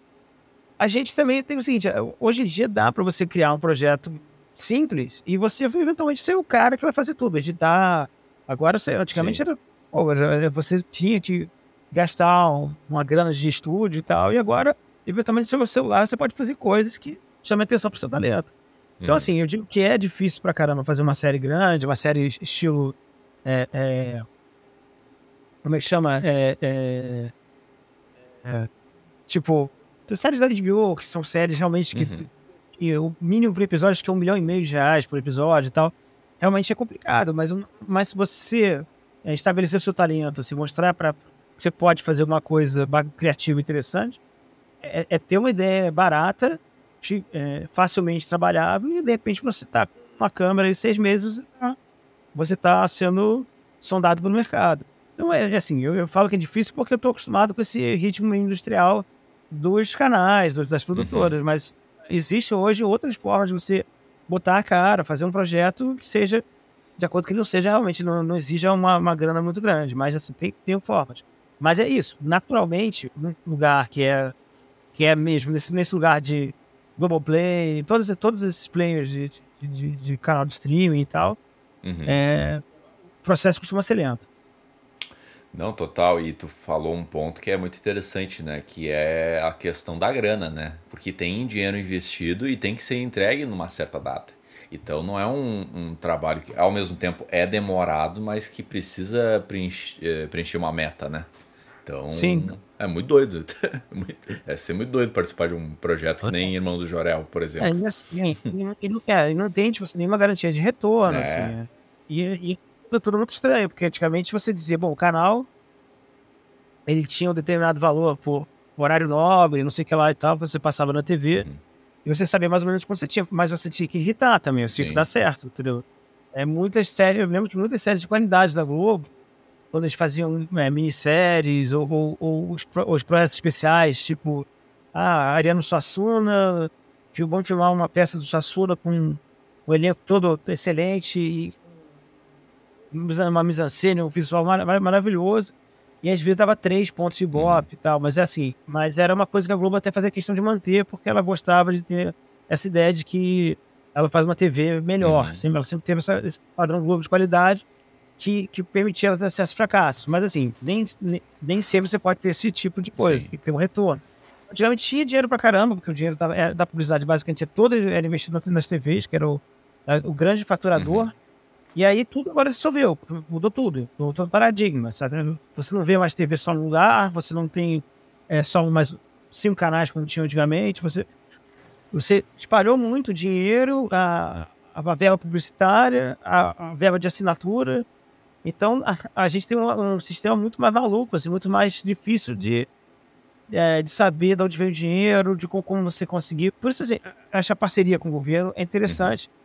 a gente também tem o seguinte: hoje em dia dá para você criar um projeto simples e você eventualmente ser o cara que vai fazer tudo, editar. Agora, antigamente Sim. era. Você tinha que gastar uma grana de estúdio e tal, e agora eventualmente no seu celular você pode fazer coisas que chamem atenção pro seu talento. Então, uhum. assim, eu digo que é difícil pra caramba fazer uma série grande, uma série estilo. É, é, como é que chama? É, é, é tipo, séries da HBO, que são séries realmente que, uhum. que o mínimo por episódio acho que é um milhão e meio de reais por episódio e tal. Realmente é complicado, mas, mas se você é, estabelecer o seu talento, se mostrar para você pode fazer uma coisa criativa e interessante, é, é ter uma ideia barata, é, facilmente trabalhável, e de repente você está com uma câmera em seis meses, tá, você está sendo sondado pelo mercado. Então, é, é assim, eu, eu, falo que é difícil porque eu estou acostumado com esse ritmo industrial dos canais, dos, das produtoras, uhum. mas existe hoje outras formas de você botar a cara, fazer um projeto que seja de acordo que ele não seja realmente, não, não exija uma, uma grana muito grande, mas assim, tem, tem formas. Mas é isso, naturalmente, um lugar que é que é mesmo nesse, nesse lugar de Globoplay, todos, todos esses players de, de, de canal de streaming e tal, uhum. é, o processo costuma ser lento. Não, total. E tu falou um ponto que é muito interessante, né? Que é a questão da grana, né? Porque tem dinheiro investido e tem que ser entregue numa certa data. Então não é um, um trabalho que ao mesmo tempo é demorado, mas que precisa preencher, eh, preencher uma meta, né? Então, Sim. é muito doido. é ser muito doido participar de um projeto que nem Irmão do Jorel, por exemplo. É, e assim, e não, é, não tem tipo, nenhuma garantia de retorno, é. assim. Né? E, e é tudo muito estranho, porque antigamente você dizia, bom, o canal ele tinha um determinado valor por horário nobre, não sei o que lá e tal, você passava na TV. Uhum. E você sabia mais ou menos quanto você tinha, mas você tinha que irritar também, você tinha que dar certo, entendeu? É muitas séries, eu lembro de muitas séries de qualidade da Globo, quando eles faziam é, minisséries ou, ou, ou os, os, projetos especiais, tipo, ah, Ariano Suassuna, vamos filmar uma peça do Suassuna com um elenco todo excelente e uma mise-en-scène, um visual mar maravilhoso. E às vezes dava três pontos de bop e tal, mas é assim. Mas era uma coisa que a Globo até fazia questão de manter, porque ela gostava de ter essa ideia de que ela faz uma TV melhor. Uhum. Sempre, ela sempre teve essa, esse padrão Globo de qualidade que, que permitia ela ter acesso a fracassos. Mas assim, nem, nem, nem sempre você pode ter esse tipo de coisa, Sim. tem que ter um retorno. Antigamente tinha dinheiro pra caramba, porque o dinheiro era, da publicidade basicamente todo era investido nas TVs, que era o, o grande faturador. Uhum. E aí tudo agora resolveu, mudou tudo, mudou todo o paradigma. Sabe? Você não vê mais TV só num lugar, você não tem é, só mais cinco canais como tinha antigamente, você, você espalhou muito dinheiro, a, a verba publicitária, a, a verba de assinatura. Então, a, a gente tem um, um, sistema muito mais maluco, assim, muito mais difícil de, é, de saber de onde vem o dinheiro, de como, como você conseguir. Por isso, assim, acho a parceria com o governo é interessante. Uhum.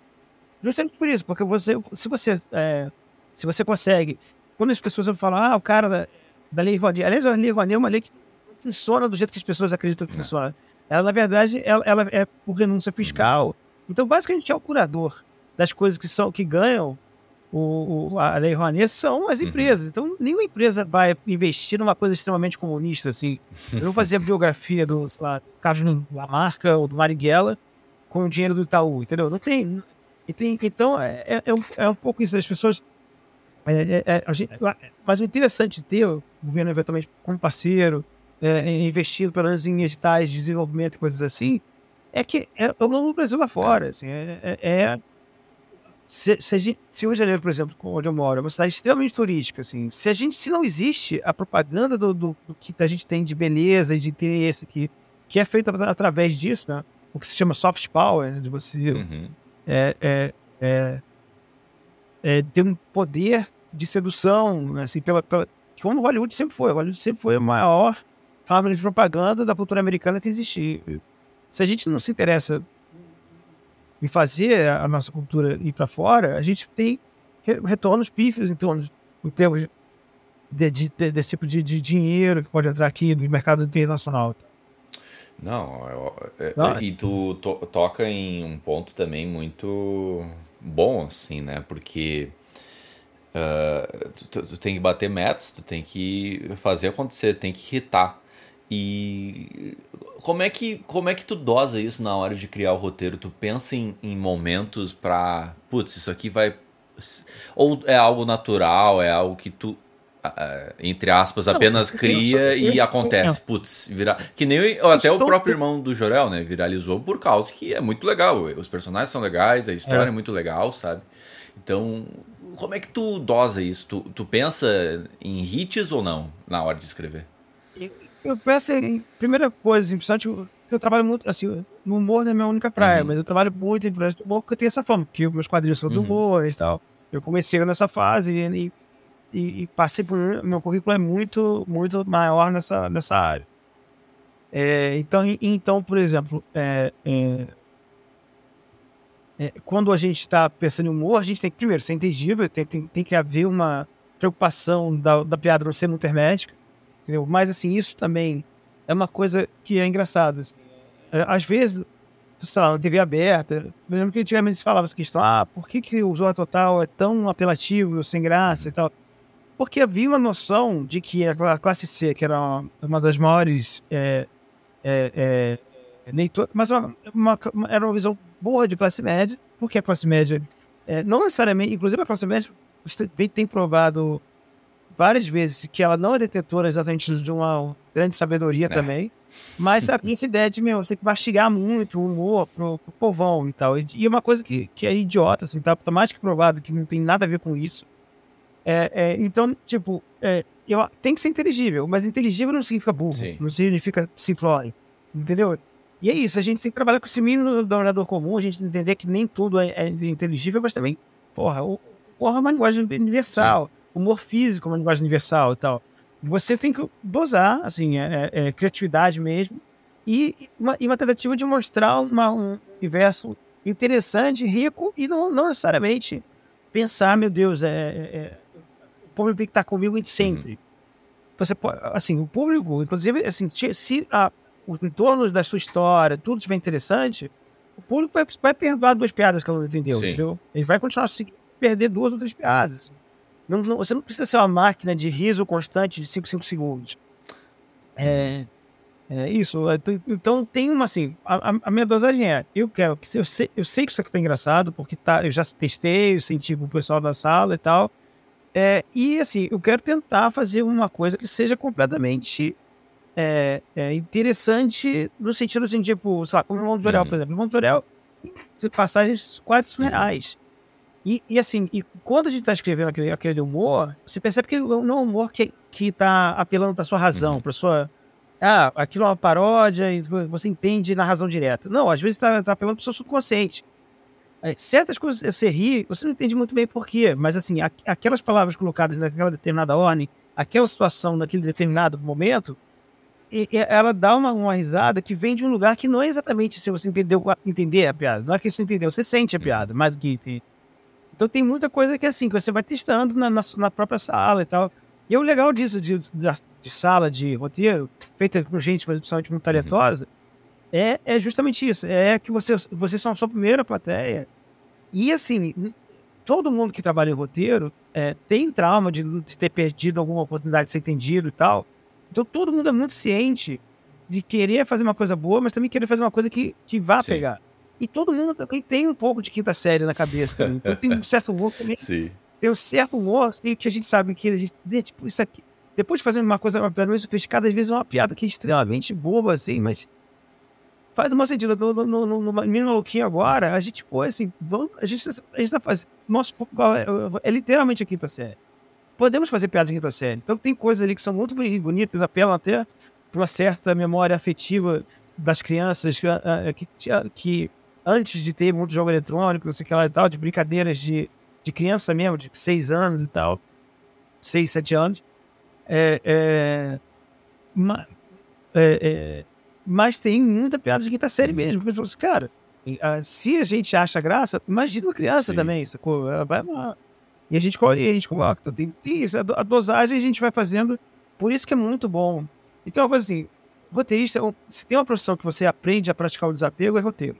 Justamente por isso, porque você, se você, é, se você consegue... Quando as pessoas falam, ah, o cara da, da Lei Rouanet... Aliás, a Lei Rouanet é uma lei que funciona do jeito que as pessoas acreditam que é. funciona. Ela, na verdade, ela, ela é por renúncia fiscal. Então, basicamente, é o curador das coisas que são que ganham o, o, a Lei Rouanet são as uhum. empresas. Uhum. Então, nenhuma empresa vai investir numa coisa extremamente comunista, assim. Eu vou fazer a biografia do, sei lá, Carlos Lamarca ou do Marighella com o dinheiro do Itaú, entendeu? Não tem. Tem então, é, é, é, um, é um pouco isso. As pessoas. É, é, é gente, mas o interessante de ter o governo eventualmente como parceiro, é, investindo pelo menos em editais de desenvolvimento e coisas assim, é que é, é o nome do Brasil lá fora. Assim, é, é se, se, gente, se, o Rio de Janeiro, por exemplo, onde eu moro, é uma cidade extremamente turística, assim, se a gente, se não existe a propaganda do, do, do que a gente tem de beleza e de interesse aqui, que é feita através disso, né? O que se chama soft power, né? de você uhum. É, é, é, é, ter um poder de sedução, assim, pela, pela, como Hollywood sempre foi. Hollywood sempre foi a maior fábrica de propaganda da cultura americana que existia. Se a gente não se interessa em fazer a nossa cultura ir para fora, a gente tem retornos pífios em, torno, em de, de, de, desse tipo de, de, dinheiro que pode entrar aqui no mercado internacional. Não, eu, é, Não, e tu to, toca em um ponto também muito bom, assim, né? Porque uh, tu, tu, tem que bater metas, tu tem que fazer acontecer, tem que irritar. E como é que como é que tu dosa isso na hora de criar o roteiro? Tu pensa em, em momentos para, putz, isso aqui vai ou é algo natural, é algo que tu entre aspas, apenas não, cria e acontece. Putz, vira... Que nem até o próprio irmão do Jorel, né? Viralizou por causa que é muito legal. Os personagens são legais, a história é, é muito legal, sabe? Então, como é que tu dosa isso? Tu, tu pensa em hits ou não na hora de escrever? Eu penso em primeira coisa, assim, principalmente que eu trabalho muito, assim, no humor não é minha única praia, uhum. mas eu trabalho muito em projetos de humor porque eu tenho essa fama, porque meus quadrinhos são do uhum. humor e tal. Eu comecei nessa fase e, e, e, passei por. Meu currículo é muito, muito maior nessa, nessa área. É, então, então, por exemplo, é, é, é quando a gente está pensando em humor, a gente tem que, primeiro, ser inteligível, tem, tem, tem que haver uma preocupação da, da piada não ser muito hermética. Entendeu? Mas, assim, isso também é uma coisa que é engraçada. Assim. É, às vezes, sei lá, na TV aberta, eu lembro que antigamente se falava essa questão, ah, por que, que o Zorra Total é tão apelativo, sem graça e tal? Porque havia uma noção de que a classe C, que era uma, uma das maiores é, é, é, nem to... mas uma, uma, era uma visão boa de classe média, porque a classe média, é, não necessariamente, inclusive a classe média tem provado várias vezes que ela não é detetora exatamente de uma grande sabedoria é. também, mas essa ideia de, meu, você mastigar muito o humor pro, pro povão e tal. E, e é uma coisa que, que é idiota, assim, tá, tá mais que provado que não tem nada a ver com isso. É, é, então, tipo, é, eu, tem que ser inteligível, mas inteligível não significa burro, Sim. não significa simplório, entendeu? E é isso, a gente tem que trabalhar com esse mínimo do orador comum, a gente entender que nem tudo é, é inteligível, mas também, porra, o, porra é uma linguagem universal. Sim humor físico, uma linguagem universal e tal. Você tem que dosar, assim, é, é, é criatividade mesmo, e uma, e uma, tentativa de mostrar uma, um universo interessante, rico, e não, não necessariamente pensar, meu Deus, é, é, é o público tem que estar comigo sempre. Uhum. Você pode, assim, o público, inclusive, assim, se a, o entorno da sua história, tudo estiver interessante, o público vai, vai perdoar duas piadas que ela não entendeu, Sim. entendeu? Ele vai continuar a se perder duas ou três piadas. Não, não, você não precisa ser uma máquina de riso constante de 5, 5 segundos. É, é isso. É, então tem uma assim. A, a, minha dosagem é: eu quero que eu sei, eu sei que isso aqui tá engraçado, porque tá, eu já testei, eu senti com o pessoal da sala e tal. É, e assim, eu quero tentar fazer uma coisa que seja completamente é, é, interessante no sentido assim, tipo, sei lá, como o Jorel, uhum. por exemplo. O Jorel, passagens quase surreais. E, e assim, e quando a gente está escrevendo aquele, aquele humor, você percebe que não é um humor que, que tá apelando para sua razão, uhum. para sua. Ah, aquilo é uma paródia e você entende na razão direta. Não, às vezes está tá apelando para o seu subconsciente. É, certas coisas você ri, você não entende muito bem por quê, mas assim, aquelas palavras colocadas naquela determinada ordem, aquela situação naquele determinado momento, e, e ela dá uma, uma, risada que vem de um lugar que não é exatamente se você entendeu, entender a piada. Não é que você entendeu, você sente a piada, mais do que entender. Então tem muita coisa que é assim, que você vai testando na, na, na própria sala e tal. E o legal disso, de, de, de, sala de roteiro, feita com gente, principalmente muito talentosa, uhum. é, é justamente isso. É que você, vocês são a sua primeira plateia e assim, todo mundo que trabalha em roteiro é, tem trauma de, de, ter perdido alguma oportunidade de ser entendido e tal. Então todo mundo é muito ciente de querer fazer uma coisa boa, mas também querer fazer uma coisa que, que vá Sim. pegar. E todo mundo também tem um pouco de quinta série na cabeça. Então tem um certo humor também. Sim. Tem um certo humor assim, que a gente sabe que a gente, tipo, isso aqui. Depois de fazer uma coisa, uma piada sofisticada, às vezes é uma piada que é extremamente boba, assim, mas faz uma sentido. No, no, no, no Menino Maluquinho agora, a gente, pô, assim, vamos, a gente, a gente tá fazendo. Nosso é, é literalmente a quinta série. Podemos fazer piadas de quinta série. Então tem coisas ali que são muito bonitas, apelam até para uma certa memória afetiva das crianças que, que, que, antes de ter muito jogo eletrônico, não sei o que lá e tal, de brincadeiras de, de criança mesmo, de seis anos e tal, seis, sete anos. É, é, é, é mas tem muita piada de quinta série mesmo. Porque, assim, cara, se a gente acha graça, imagina uma criança Sim. também, sacou? Ela vai. E a gente, a gente coloca. Então, tem, tem isso, a dosagem a gente vai fazendo. Por isso que é muito bom. Então, uma coisa assim, roteirista, se tem uma profissão que você aprende a praticar o desapego, é roteiro.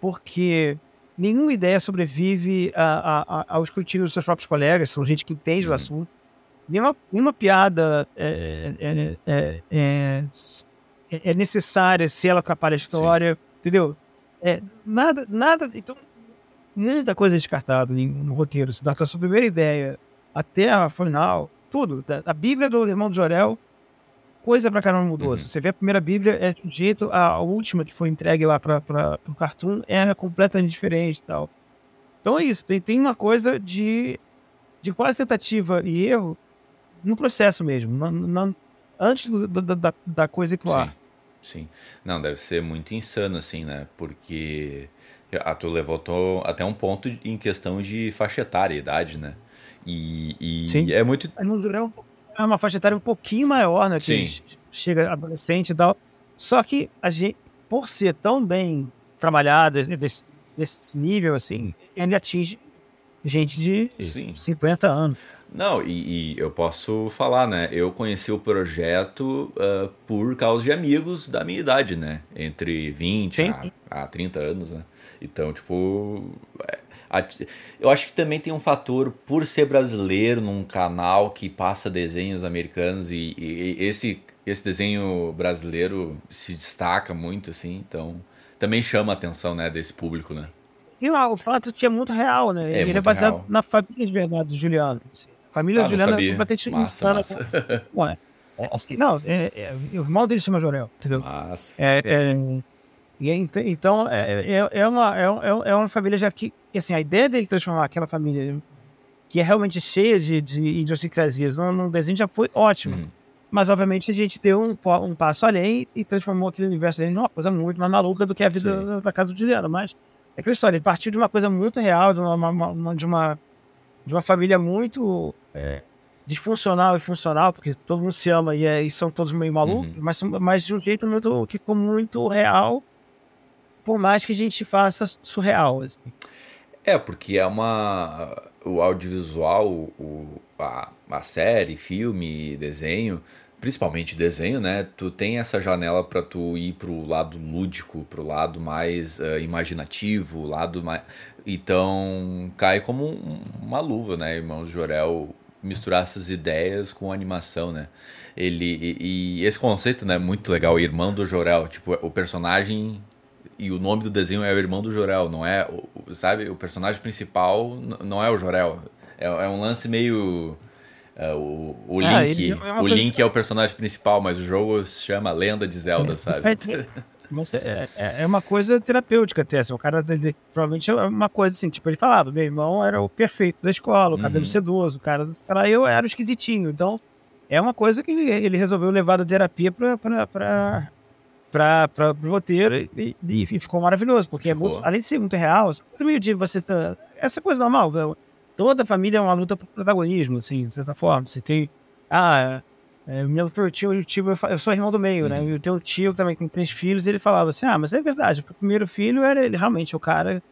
Porque nenhuma ideia sobrevive a, a, a, ao escrutínio dos seus próprios colegas, são gente que entende uhum. o assunto. Nenhuma, nenhuma piada é, é, é, é é, é necessária se ela atrapalha a história, Sim. entendeu? É, nada, nada. Então, muita coisa é descartada no roteiro. Da sua primeira ideia até a final, tudo. A Bíblia do irmão do Jorel, coisa pra caramba mudou. Uhum. Se você vê a primeira Bíblia, é de um jeito, a, última que foi entregue lá para o Cartoon era completamente diferente e tal. Então é isso, tem, tem uma coisa de, de quase tentativa e erro no processo mesmo, na, na, antes do, da, da, da, coisa ir pro ar. Sim. Não, deve ser muito insano, assim, né? Porque a tu levantou até um ponto em questão de faixa etária, idade, né? E, e Sim. é muito. É uma faixa etária um pouquinho maior, né? Que Sim. chega adolescente e tal. Só que a gente, por ser tão bem trabalhada desse, desse nível, assim, ele atinge gente de Sim. 50 anos. Não, e, e, eu posso falar, né? Eu conheci o projeto uh, por causa de amigos da minha idade, né? Entre 20 sim, a, sim. a 30 anos, né? Então, tipo. É, a, eu acho que também tem um fator por ser brasileiro num canal que passa desenhos americanos e, e, e esse, esse desenho brasileiro se destaca muito, assim, então também chama a atenção, né, desse público, né? E o fato tinha muito real, né? É Ele é baseado real. na família de verdade do Juliano. Assim. A família ah, do Juliano é completamente massa, insana. Massa. Ué, é, assim, não, é, é, o irmão dele se chama Jorel, entendeu? Massa. É, é, e, então, é, é, uma, é, é uma família já que, assim, a ideia dele transformar aquela família que é realmente cheia de, de idiosincrasias num, num desenho já foi ótimo. Uhum. Mas, obviamente, a gente deu um, um passo além e transformou aquele universo dele numa coisa muito mais maluca do que a vida Sim. da casa do Juliano. Mas é aquela história, ele partiu de uma coisa muito real, de uma, uma, de uma, de uma família muito é, disfuncional e funcional, porque todo mundo se ama e, é, e são todos meio malucos, uhum. mas, mas de um jeito muito, que ficou muito real, por mais que a gente faça surreal. Assim. É, porque é uma. O audiovisual, o, a, a série, filme, desenho, principalmente desenho, né? Tu tem essa janela para tu ir pro lado lúdico, pro lado mais uh, imaginativo, lado mais. Então cai como um, uma luva, né? Irmãos Jorel misturar essas ideias com animação, né? Ele e, e, esse conceito, né, muito legal, irmão do Jorel, tipo o personagem e o nome do desenho é o irmão do Jorel, não é, sabe? O personagem principal não é o Jorel, é, é um lance meio Uh, o, o ah, Link, é o Link é o personagem principal, mas o jogo se chama Lenda de Zelda, sabe? Mas é, é, é, uma coisa terapêutica até, assim, o cara ele, provavelmente é uma coisa assim, tipo, ele falava, meu irmão era o perfeito da escola, o cabelo uhum. sedoso, o cara, cara, eu era o esquisitinho, então é uma coisa que ele, ele resolveu levar da terapia pra, pra, pra, para o roteiro e, e, e, ficou maravilhoso, porque é muito, além de ser muito real, você meio de você tá, essa coisa normal, toda família é uma luta por protagonismo, assim, de certa forma. Você tem, ah, é, meu tio, tio, eu sou irmão do meio, né? uhum. né? E o teu tio também tem três filhos, ele falava assim, ah, mas é verdade, o primeiro filho era ele realmente o cara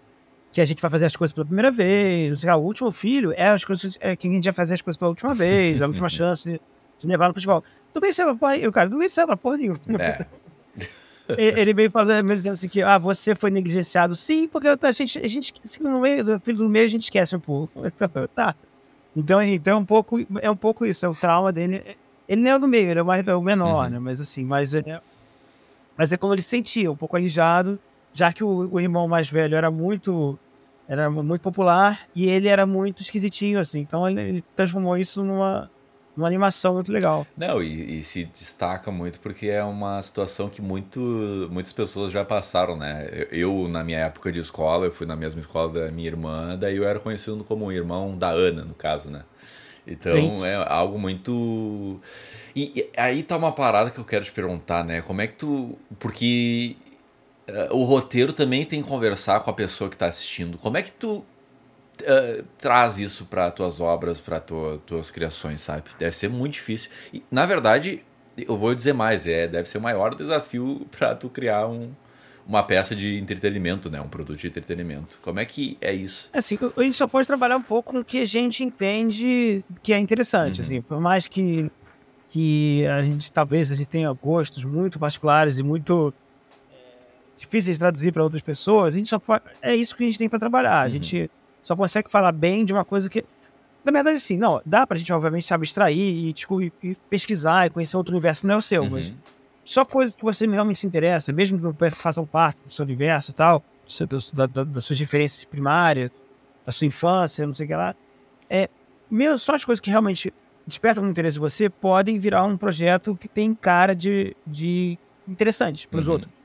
que a gente vai fazer as coisas pela primeira vez, o último filho é as coisas é que a gente vai fazer as coisas pela última vez, a última chance de, levar no futebol. Não pensava, porra, eu, cara, não pensava porra nenhuma. É. ele veio falando, meio dizendo assim que ah, você foi negligenciado. Sim, porque a gente, a gente assim, no meio do filho do meio a gente esquece um pouco. tá. Então, então é um pouco, é um pouco isso, é o trauma dele. Ele não é do meio, ele é o, mais, é o menor, uhum. né? Mas assim, mas é, mas é como ele se sentia, um pouco alijado, já que o, o irmão mais velho era muito era muito popular e ele era muito esquisitinho, assim. Então ele, ele transformou isso numa uma animação muito legal. Não, e, e, se destaca muito porque é uma situação que muito, muitas pessoas já passaram, né? Eu, na minha época de escola, eu fui na mesma escola da minha irmã, daí eu era conhecido como o irmão da Ana, no caso, né? Então é algo muito. E, e, aí tá uma parada que eu quero te perguntar, né? Como é que tu. Porque uh, o roteiro também tem que conversar com a pessoa que tá assistindo. Como é que tu uh, traz isso para tuas obras, para tua, tuas criações, sabe? Deve ser muito difícil. E, na verdade, eu vou dizer mais, é, deve ser o maior desafio para tu criar um, uma peça de entretenimento, né? Um produto de entretenimento. Como é que é isso? Assim, a gente só pode trabalhar um pouco com o que a gente entende que é interessante, uhum. assim. Por mais que, que a gente, talvez, a gente tenha gostos muito particulares e muito é, difíceis de traduzir para outras pessoas, a gente só pode, é isso que a gente tem para trabalhar. A uhum. gente só consegue falar bem de uma coisa que. Na verdade, assim, não, dá pra gente, obviamente, se abstrair e, tipo, e, e pesquisar e conhecer outro universo, não é o seu, uhum. mas só coisas que você realmente se interessa, mesmo que não façam parte do seu universo e tal, da, da, das suas referências primárias, da sua infância, não sei o que lá, é, mesmo só as coisas que realmente despertam um interesse em você podem virar um projeto que tem cara de, de interessante para os uhum. outros.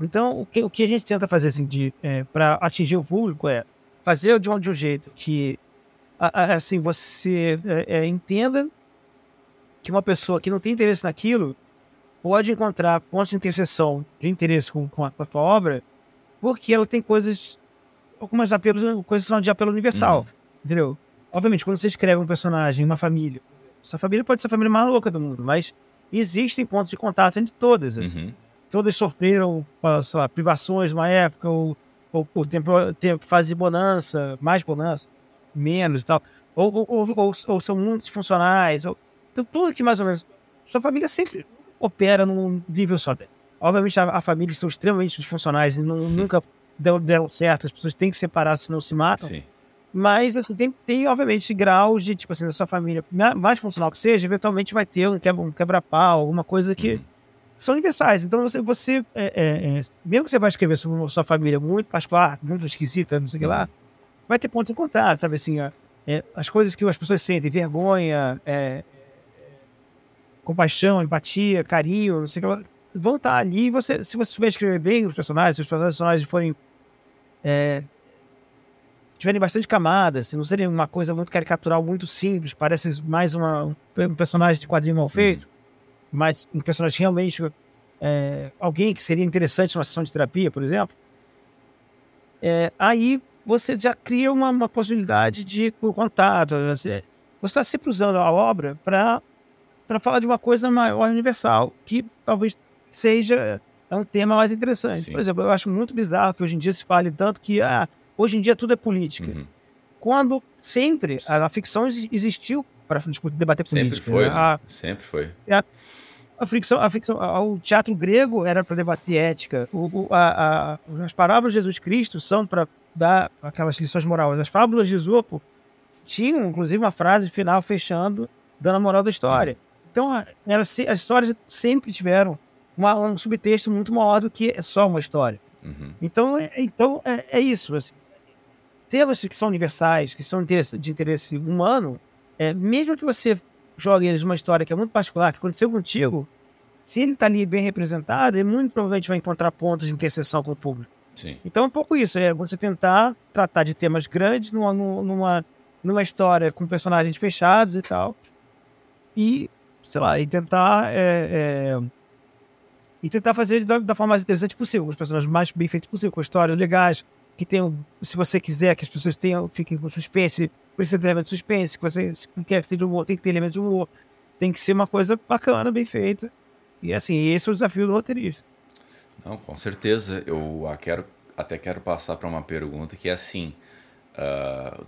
Então, o que, o que a gente tenta fazer assim, é, para atingir o público é fazer de um, de um jeito que assim você é, é, entenda que uma pessoa que não tem interesse naquilo pode encontrar pontos de interseção de interesse com, com, a, com a sua obra, porque ela tem coisas, algumas apelos, coisas são de apelo universal, uhum. entendeu? Obviamente, quando você escreve um personagem, uma família, essa família pode ser a família mais louca do mundo, mas existem pontos de contato entre todas, assim. Uhum todas sofreram lá, privações numa época, ou, ou, ou tempo, tempo, fase de bonança, mais bonança, menos e tal, ou, ou, ou, ou são muito disfuncionais, ou, então, tudo que mais ou menos. Sua família sempre opera num nível só. Obviamente, a, a família são extremamente disfuncionais e não, nunca deram, deram certo, as pessoas têm que separar, senão se matam. Sim. Mas, assim, tem, tem, obviamente, graus de, tipo assim, a sua família, mais funcional que seja, eventualmente vai ter um quebra-pau, alguma coisa que. Uhum são universais. Então você, você é, é, é, mesmo que você vai escrever sobre sua família muito particular, muito esquisita, não sei o que lá, vai ter pontos em contato, sabe assim, é, as coisas que as pessoas sentem, vergonha, é, compaixão, empatia, carinho, não sei o que lá, vão estar ali. Você, se você souber escrever bem os personagens, se os personagens forem tiverem bastante camadas, se não serem uma coisa muito caricatural, muito simples, parece mais uma, um personagem de quadrinho mal feito. Mas um personagem realmente é, alguém que seria interessante numa sessão de terapia, por exemplo, é, aí você já cria uma, uma possibilidade de contato. Você está sempre usando a obra para para falar de uma coisa maior universal, que talvez seja é um tema mais interessante. Sim. Por exemplo, eu acho muito bizarro que hoje em dia se fale tanto que ah, hoje em dia tudo é política. Uhum. Quando sempre a, a ficção existiu para debater política. Sempre foi. Né? Sempre foi. A, a ficção, a ficção, o teatro grego era para debater ética. O, a, a, as parábolas de Jesus Cristo são para dar aquelas lições morais. As fábulas de Esopo tinham, inclusive, uma frase final fechando, dando a moral da história. Então, era, as histórias sempre tiveram uma, um subtexto muito maior do que só uma história. Uhum. Então, é, então é, é isso. Assim. Temas que são universais, que são de interesse humano, é, mesmo que você joga eles numa história que é muito particular, que aconteceu contigo, se ele está ali bem representado, ele muito provavelmente vai encontrar pontos de interseção com o público. Sim. Então é um pouco isso, é você tentar tratar de temas grandes numa, numa, numa história com personagens fechados e tal. E, sei lá, e tentar é, é, e tentar fazer da, da, forma mais interessante possível, com os personagens mais bem feitos possível, com histórias legais, que tenham, se você quiser que as pessoas tenham, fiquem com suspense, precisa ter elemento de suspense, que você se quer ter de humor, tem que ter elemento de humor, tem que ser uma coisa bacana, bem feita. E assim, esse é o desafio do roteirista. Não, com certeza. Eu quero, até quero passar para uma pergunta que é assim: uh,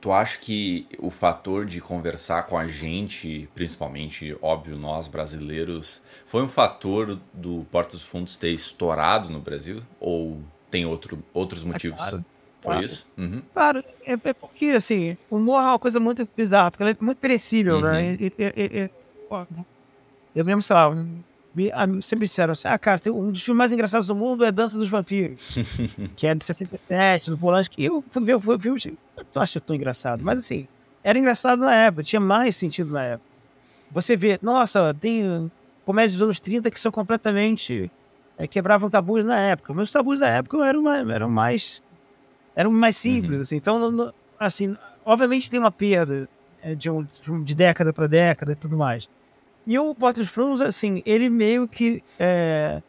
tu acha que o fator de conversar com a gente, principalmente, óbvio, nós brasileiros, foi um fator do Porta dos Fundos ter estourado no Brasil? Ou tem outro, outros motivos? É claro. Foi claro. isso? Uhum. Claro, é, é, porque, assim, o humor é uma coisa muito bizarra, porque ela é muito perecível, né? uhum. né? Eu mesmo, sei lá, sempre disseram assim, ah, cara, um dos filmes mais engraçados do mundo é Dança dos Vampiros, que é de 67, do Polanski. Eu fui ver o filme, não acho tão engraçado, mas assim, era engraçado na época, tinha mais sentido na época. Você vê, nossa, tem comédias dos anos 30 que são completamente é, quebravam tabus na época, os tabus da época eram, eram mais eram mais simples, uhum. assim. Então, assim, obviamente tem uma perda é, de, um, de década para década e tudo mais. E o Porta Fundos, assim, ele meio que é,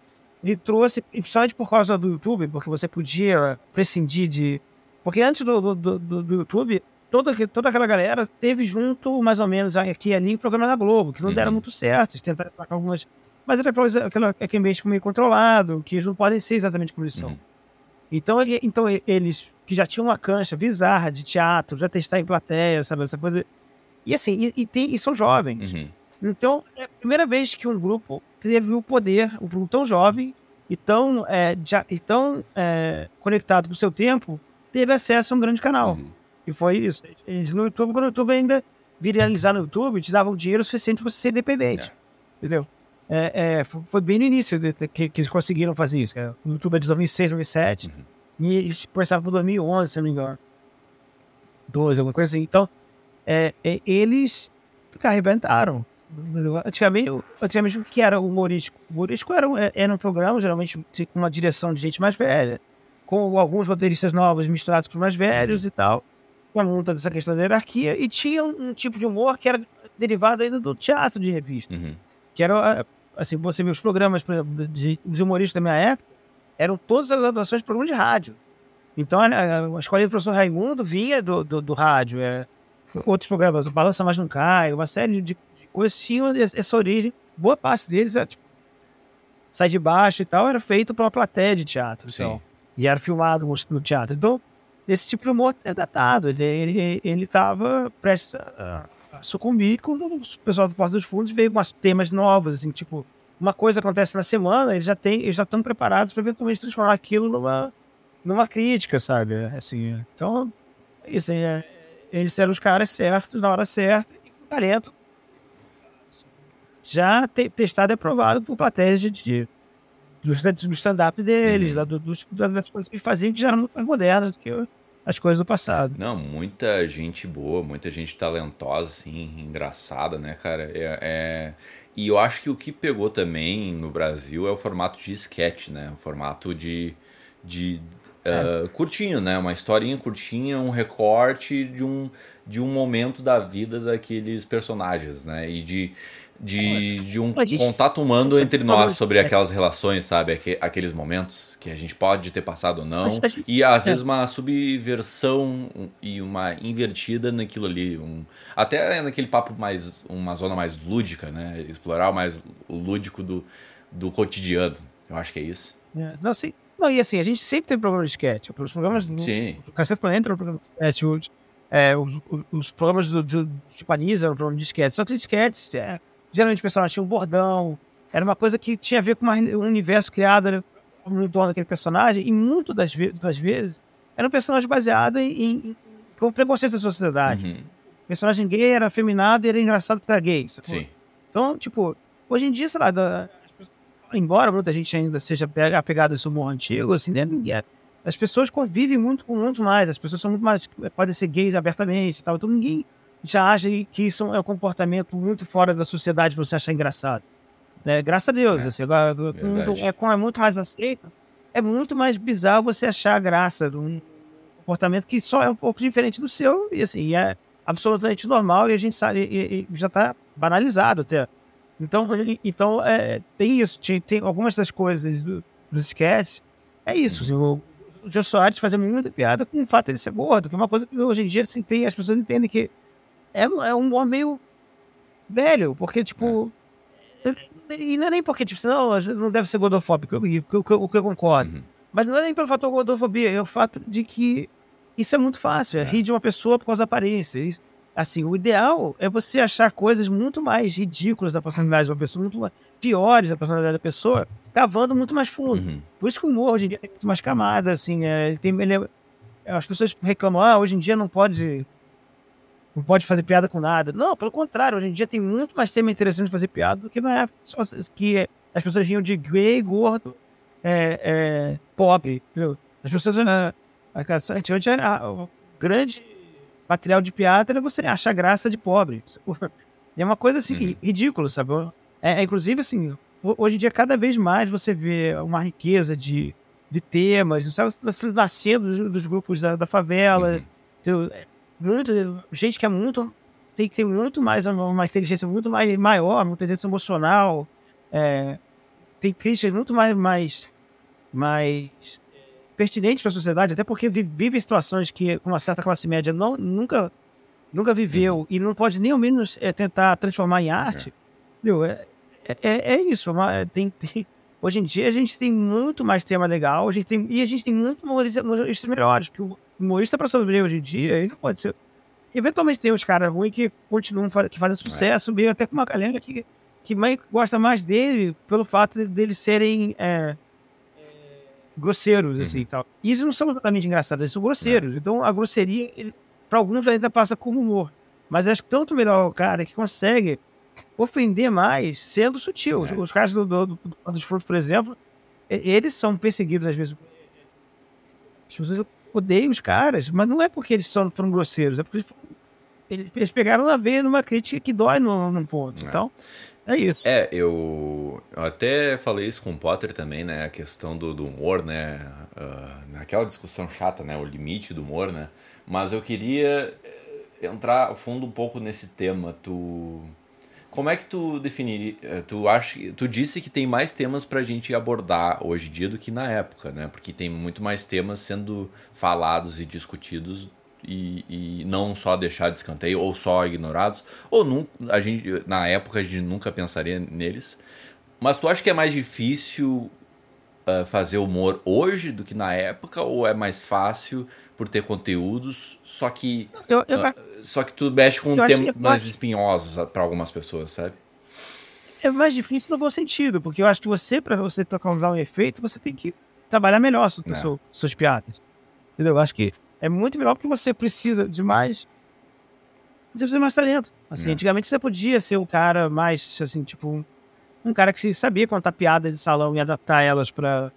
ele trouxe, principalmente por causa do YouTube, porque você podia prescindir de. Porque antes do, do, do, do YouTube, toda, toda aquela galera teve junto, mais ou menos, aqui e ali, o programa da Globo, que não uhum. deram muito certo. Tentaram algumas. Mas era aquela, aquela, aquele ambiente meio controlado, que eles não podem ser exatamente como eles são. Uhum. Então, ele, então, eles que já tinham uma cancha bizarra de teatro, já testar em plateia, sabe? Essa coisa. E assim, e, e, tem, e são jovens. Uhum. Então, é a primeira vez que um grupo teve o poder, um grupo tão jovem e tão, é, já, e tão é, conectado com o seu tempo, teve acesso a um grande canal. Uhum. E foi isso. Eles, no YouTube, quando o YouTube ainda viralizar no YouTube, te davam dinheiro suficiente para você ser independente. É. Entendeu? É, é, foi bem no início de, de, que, que, eles conseguiram fazer isso. O YouTube é de 2006, 2007. Uhum. E eles começaram por 2011, se não me engano. 12, alguma coisa assim. Então, é, eles arrebentaram. Antigamente, antigamente o que era humorístico? O humorístico era, é, era um programa, geralmente com uma direção de gente mais velha, com alguns roteiristas novos misturados com os mais velhos e tal, com a monta dessa questão da hierarquia, e tinha um, um, tipo de humor que era derivado ainda do teatro de revista. Uhum. Que era, assim, você vê os programas, por exemplo, de, de humoristas da minha época, eram todas as adaptações de programas de rádio. Então, a, a escola do professor Raimundo vinha do, do, do rádio, é, outros programas, Balança Mais Não Cai, uma série de coisas tinham essa origem. Boa parte deles, é, tipo, sai de baixo e tal, era feito para uma plateia de teatro. Sim. Então, e era filmado no teatro. Então, esse tipo de humor é datado. Ele, ele, ele tava prestes a, a sucumbir quando o pessoal do Porta dos Fundos veio com temas novos, assim, tipo, uma coisa acontece na semana, eles já têm, eles já estão preparados para eventualmente transformar aquilo numa, numa crítica, sabe? Assim, então, isso aí, é, eles eram os caras certos na hora certa e com talento já te, testado e aprovado por plateias de, de, do stand-up deles, uhum. do, do, das coisas que faziam que já eram mais modernas do que as coisas do passado. Não, muita gente boa, muita gente talentosa, assim, engraçada, né, cara? É, é... E eu acho que o que pegou também no Brasil é o formato de sketch, né? O formato de, de uh, curtinho, né? Uma historinha curtinha, um recorte de um, de um momento da vida daqueles personagens, né? E de de, de um contato humano entre nós sobre aquelas relações, sabe? Aqueles momentos que a gente pode ter passado ou não. E às vezes uma subversão e uma invertida naquilo ali. Um, até naquele papo mais. uma zona mais lúdica, né? Explorar mais o lúdico do, do cotidiano. Eu acho que é isso. É, não, assim, não, e assim, a gente sempre tem problema de sketch. Os programas. Sim. O Cacete Planeta era um programa de sketch. É, os, os, programas do, do, do Chipaniza eram um programa de sketch. Só que sketch. É, geralmente o personagem tinha um bordão, era uma coisa que tinha a ver com um universo criado né, no torno daquele personagem, e muitas das, ve das vezes era um personagem baseado em, em, com preconceito da sociedade. Uhum. O personagem gay era afeminado e era engraçado era gay. Então, tipo, hoje em dia, sei lá, da, embora muita gente ainda seja apegada a esse humor antigo, assim, né, as pessoas convivem muito com muito mais, as pessoas são muito mais, podem ser gays abertamente e tal, então ninguém já acha que isso é um comportamento muito fora da sociedade você achar engraçado. Né? Graças a Deus, é, assim, agora, é, como é muito mais aceito, é muito mais bizarro você achar a graça de um comportamento que só é um pouco diferente do seu e assim, é absolutamente normal e a gente sabe, e, e já está banalizado até. Então, então é, tem isso. Tem, tem algumas das coisas do, dos sketches. É isso. Assim, o, o Jô Soares fazia muita piada com o fato de ele ser gordo, que é uma coisa que hoje em dia assim, tem, as pessoas entendem que é, é um humor meio velho, porque, tipo. É. E não é nem porque, tipo, não, não deve ser gordofóbico, o que eu, eu, eu, concordo. Uhum. Mas não é nem pelo fator gordofobia, é o fato de que isso é muito fácil, é, é. rir de uma pessoa por causa da aparência. Isso, assim, o ideal é você achar coisas muito mais ridículas da personalidade de uma pessoa, muito piores da personalidade da pessoa, cavando muito mais fundo. Uhum. Por isso que o humor hoje em dia tem muito mais camada, assim, é, tem, ele é, as pessoas reclamam, ah, hoje em dia não pode não pode fazer piada com nada. Não, pelo contrário, hoje em dia tem muito mais tema interessante de fazer piada do que na época que as pessoas riam de gay, gordo, é, é, pobre? As pessoas, né, antigamente, o grande material de piada era você achar graça de pobre. É uma coisa assim, uhum. ridícula, sabe? É, é, inclusive, assim, hoje em dia, cada vez mais você vê uma riqueza de, de temas, sabe? Nascendo dos, dos grupos da, da favela. Uhum. Muito, gente que é muito. Tem que ter muito mais, uma inteligência muito mais maior, uma inteligência emocional. É, tem críticas muito mais, mais, mais pertinentes para a sociedade, até porque vive situações que uma certa classe média não, nunca, nunca viveu uhum. e não pode nem ao menos é, tentar transformar em arte. É. É, é, é, isso. É uma, tem, tem, hoje em dia a gente tem muito mais tema legal a gente tem, e a gente tem muito humoristas melhores. Porque o humorista para sobreviver hoje em dia, ele não pode ser. Eventualmente tem os caras ruins que continuam que fazem sucesso, é. meio até com uma galera que, que mãe gosta mais dele pelo fato de, deles serem é, grosseiros, assim, uhum. tal. E eles não são exatamente engraçados, eles são grosseiros. É. Então, a grosseria, para alguns, ainda passa como humor. Mas acho que tanto melhor o cara que consegue ofender mais sendo sutil. É. Os, caras do, do, do, frutos, por exemplo, eles são perseguidos às vezes. As pessoas odeiam os caras, mas não é porque eles são, foram grosseiros, é porque eles, eles pegaram na veia numa crítica que dói num, num ponto. É. Então, é isso. É, eu, eu, até falei isso com o Potter também, né? A questão do, do humor, né? Uh, naquela discussão chata, né? O limite do humor, né? Mas eu queria eh, entrar a fundo um pouco nesse tema. Tu. Como é que tu definiria. Eh, tu acha. Tu disse que tem mais temas pra gente abordar hoje em dia do que na época, né? Porque tem muito mais temas sendo falados e discutidos e, e, não só deixar de escanteio ou só ignorados, ou não, a gente, na época a gente nunca pensaria neles. Mas tu acha que é mais difícil uh, fazer humor hoje do que na época, ou é mais fácil por ter conteúdos, só que eu, eu, uh, só que tu mexe com temas mais espinhosos para algumas pessoas, sabe? É mais difícil no bom sentido, porque eu acho que você, para você tocar um efeito, você tem que trabalhar melhor suas, é. suas piadas. Entendeu? Eu acho que é muito melhor porque você precisa de mais. Você precisa de mais talento. Assim, é. antigamente você podia ser um cara mais, assim, tipo, um cara que sabia contar piadas de salão e adaptar elas para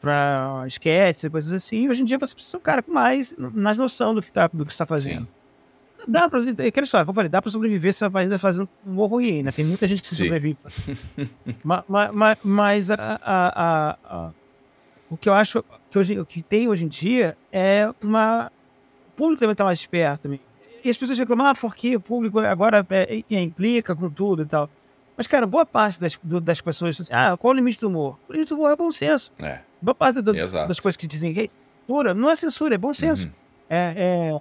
para sketches e coisas assim. Hoje em dia você precisa um cara com mais, mais noção do que tá, do que está fazendo. Sim. Dá pra. É aquela história, como eu falei, dá pra sobreviver se ainda fazendo um humor ruim, né? Tem muita gente que Sim. sobrevive. mas, mas, mas a, a, a, o que eu acho que, hoje, o que tem hoje em dia é uma. O público também está mais esperto também. E as pessoas reclamam, ah, porque o público agora é, é, implica com tudo e tal. Mas, cara, boa parte das, do, das pessoas assim, ah, qual o limite do humor? O limite do humor é bom senso. É. Boa parte das coisas que dizem que é censura, não é censura, é bom senso. Uhum. É, é,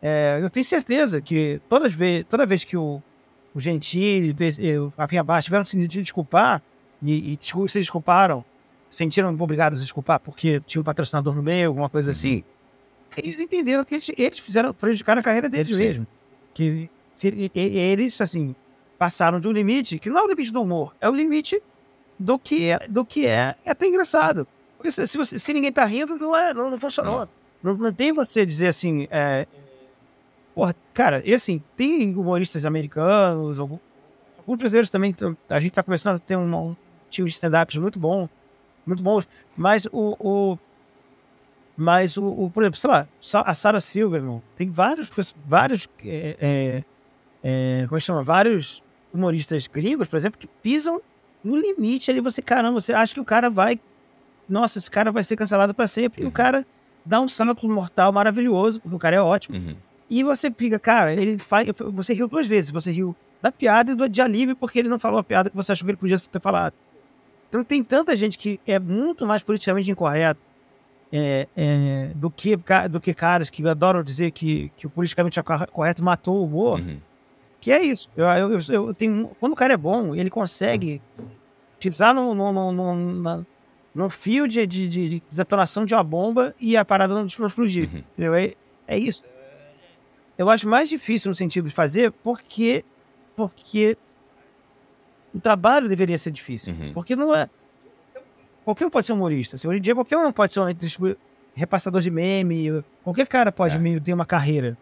é, eu tenho certeza que todas vez, toda vez que o, o Gentili, a Vinha Baixa tiveram que se desculpar e, e se desculparam sentiram obrigados a desculpar porque tinha um patrocinador no meio, alguma coisa assim. Uhum. Eles entenderam que eles, eles fizeram prejudicar a carreira deles Sim. mesmo. Que se, eles, assim, passaram de um limite que não é o limite do humor, é o limite do que é, do que é, é até engraçado. Porque se, se, você, se ninguém tá rindo, não, é, não, não funcionou. Não. não. Não, tem você dizer assim, é, porra, cara, e assim, tem humoristas americanos, alguns, alguns brasileiros também, a gente tá começando a ter um, um time de stand-ups muito bom muito bons. Mas o. o mas o, o, por exemplo, sei lá, a Sarah Silverman, tem vários, vários, é, é, é, como é que chama? Vários humoristas gringos, por exemplo, que pisam no limite ali. Você, caramba, você acha que o cara vai, nossa, esse cara vai ser cancelado para sempre. Uhum. E o cara dá um salto mortal maravilhoso, porque o cara é ótimo. Uhum. E você fica, cara, ele faz, você riu duas vezes. Você riu da piada e do de alívio, porque ele não falou a piada que você achou que ele podia ter falado. Então tem tanta gente que é muito mais politicamente incorreto é, é, do, que, do que caras que adoram dizer que, que o politicamente correto matou o humor. Uhum. Que é isso. Eu, eu, eu, tenho, quando o cara é bom, ele consegue pisar no, no, no, no, no fio de, de, de, detonação de uma bomba e a parada não explodir. Uhum. Entendeu? É, é isso. Eu acho mais difícil no sentido de fazer porque, porque o trabalho deveria ser difícil. Uhum. Porque não é. Qualquer um pode ser humorista. Assim, hoje em dia, qualquer um pode ser um repassador de meme. Qualquer cara pode é. meio ter uma carreira.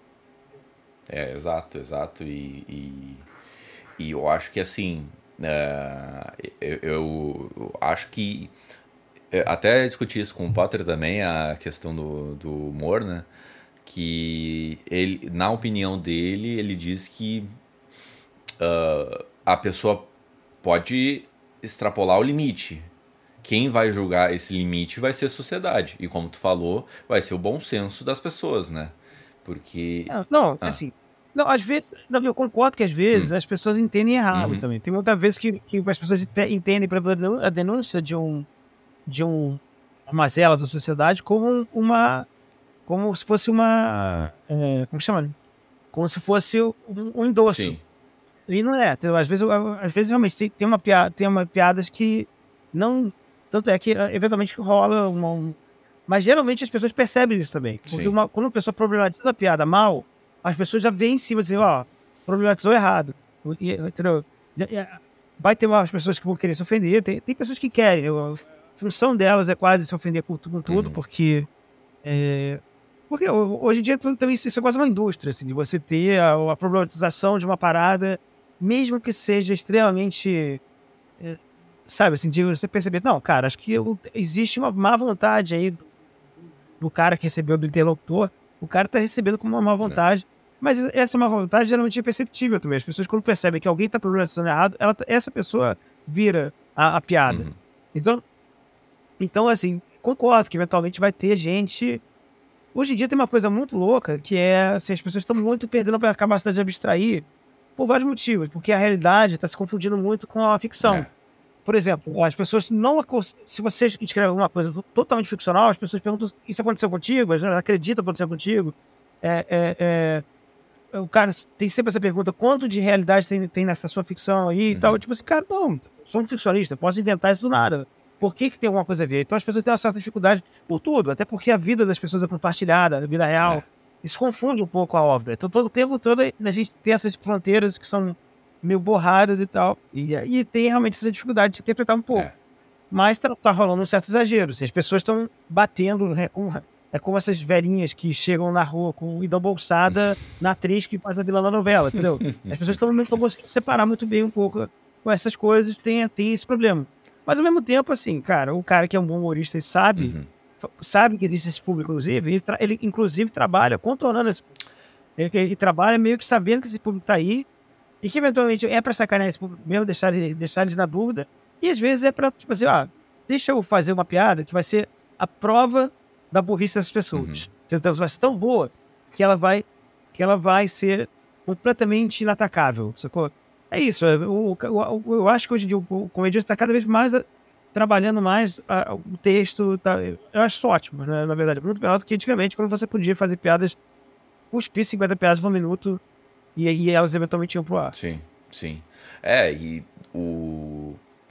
É, exato, exato. E, e, e eu acho que assim. Uh, eu, eu, acho que. Até discuti isso com o Potter também, a questão do, do humor, né? Que ele, na opinião dele, ele diz que uh, a pessoa pode extrapolar o limite. Quem vai julgar esse limite vai ser a sociedade. E como tu falou, vai ser o bom senso das pessoas, né? Porque. Não, não ah. assim. Não, às vezes. Não, eu concordo que às vezes hum. as pessoas entendem errado uhum. também. Tem muitas vezes que, que as pessoas entendem a denúncia de um. De um. uma mazela da sociedade como uma. como se fosse uma. É, como chama? Como se fosse um, um endosso. Sim. E não é. Às vezes, às vezes realmente tem, tem, uma piada, tem uma piadas que não. Tanto é que eh, eventualmente rola uma. Mas geralmente as pessoas percebem isso também. Porque uma, quando a pessoa problematiza a piada mal, as pessoas já vêm em cima e dizem, ó, problematizou errado. E, entendeu? Vai ter umas pessoas que vão querer se ofender, tem, tem pessoas que querem. A função delas é quase se ofender com, com tudo, uhum. porque. É, porque hoje em dia também isso é quase uma indústria, assim, de você ter a, a problematização de uma parada mesmo que seja extremamente. Eh, sabe, assim, de você perceber, não, cara, acho que existe uma má vontade aí do, do cara que recebeu do interlocutor. O cara tá recebendo com uma má vontade. É. Mas essa má vontade geralmente é perceptível também. As pessoas, quando percebem que alguém tá problematizando errado, ela, tá, essa pessoa vira a, a piada. Uhum. Então, então, assim, concordo que eventualmente vai ter gente. Hoje em dia tem uma coisa muito louca que é assim, as pessoas estão muito perdendo a capacidade de abstrair por vários motivos, porque a realidade está se confundindo muito com a ficção. É. Por exemplo, as pessoas não. Se você escreve alguma coisa totalmente ficcional, as pessoas perguntam: Isso aconteceu contigo? Elas acreditam que aconteceu contigo? É, é, é, o cara tem sempre essa pergunta: quanto de realidade tem, tem nessa sua ficção aí uhum. e tal? Tipo assim, cara, não, sou um ficcionista, posso inventar isso do nada. Por que, que tem alguma coisa a ver? Então as pessoas têm uma certa dificuldade por tudo, até porque a vida das pessoas é compartilhada, a vida real. É isso confunde um pouco a obra. Então, todo o tempo todo a gente tem essas fronteiras que são meio borradas e tal. E, e tem realmente essa dificuldade de interpretar um pouco. É. Mas tá, tá, rolando um certo exagero. Assim, as pessoas estão batendo. Né, com, é como essas velhinhas que chegam na rua com e dão bolsada na atriz que faz a vilã da novela, entendeu? As pessoas estão conseguindo separar muito bem um pouco com essas coisas, tem, tem esse problema. Mas ao mesmo tempo, assim, cara, o cara que é um bom humorista e sabe. Uhum sabe que existe esse público, inclusive, ele, ele inclusive trabalha contornando esse ele, ele, trabalha meio que sabendo que esse público está aí e que eventualmente é para sacanear esse público mesmo, deixar, deixar eles na dúvida. E às vezes é para, tipo assim, ah, deixa eu fazer uma piada que vai ser a prova da burrice dessas pessoas. Uhum. Então, vai ser tão boa que ela vai, que ela vai ser completamente inatacável, sacou? É isso. Eu, eu, eu acho que hoje em dia o comediante está cada vez mais trabalhando mais a, o texto. Tá, eu acho isso ótimo, né, na verdade. Muito melhor do que antigamente, quando você podia fazer piadas, cuspir 50 piadas por minuto e, e elas eventualmente iam pro ar. Sim, sim. É, e o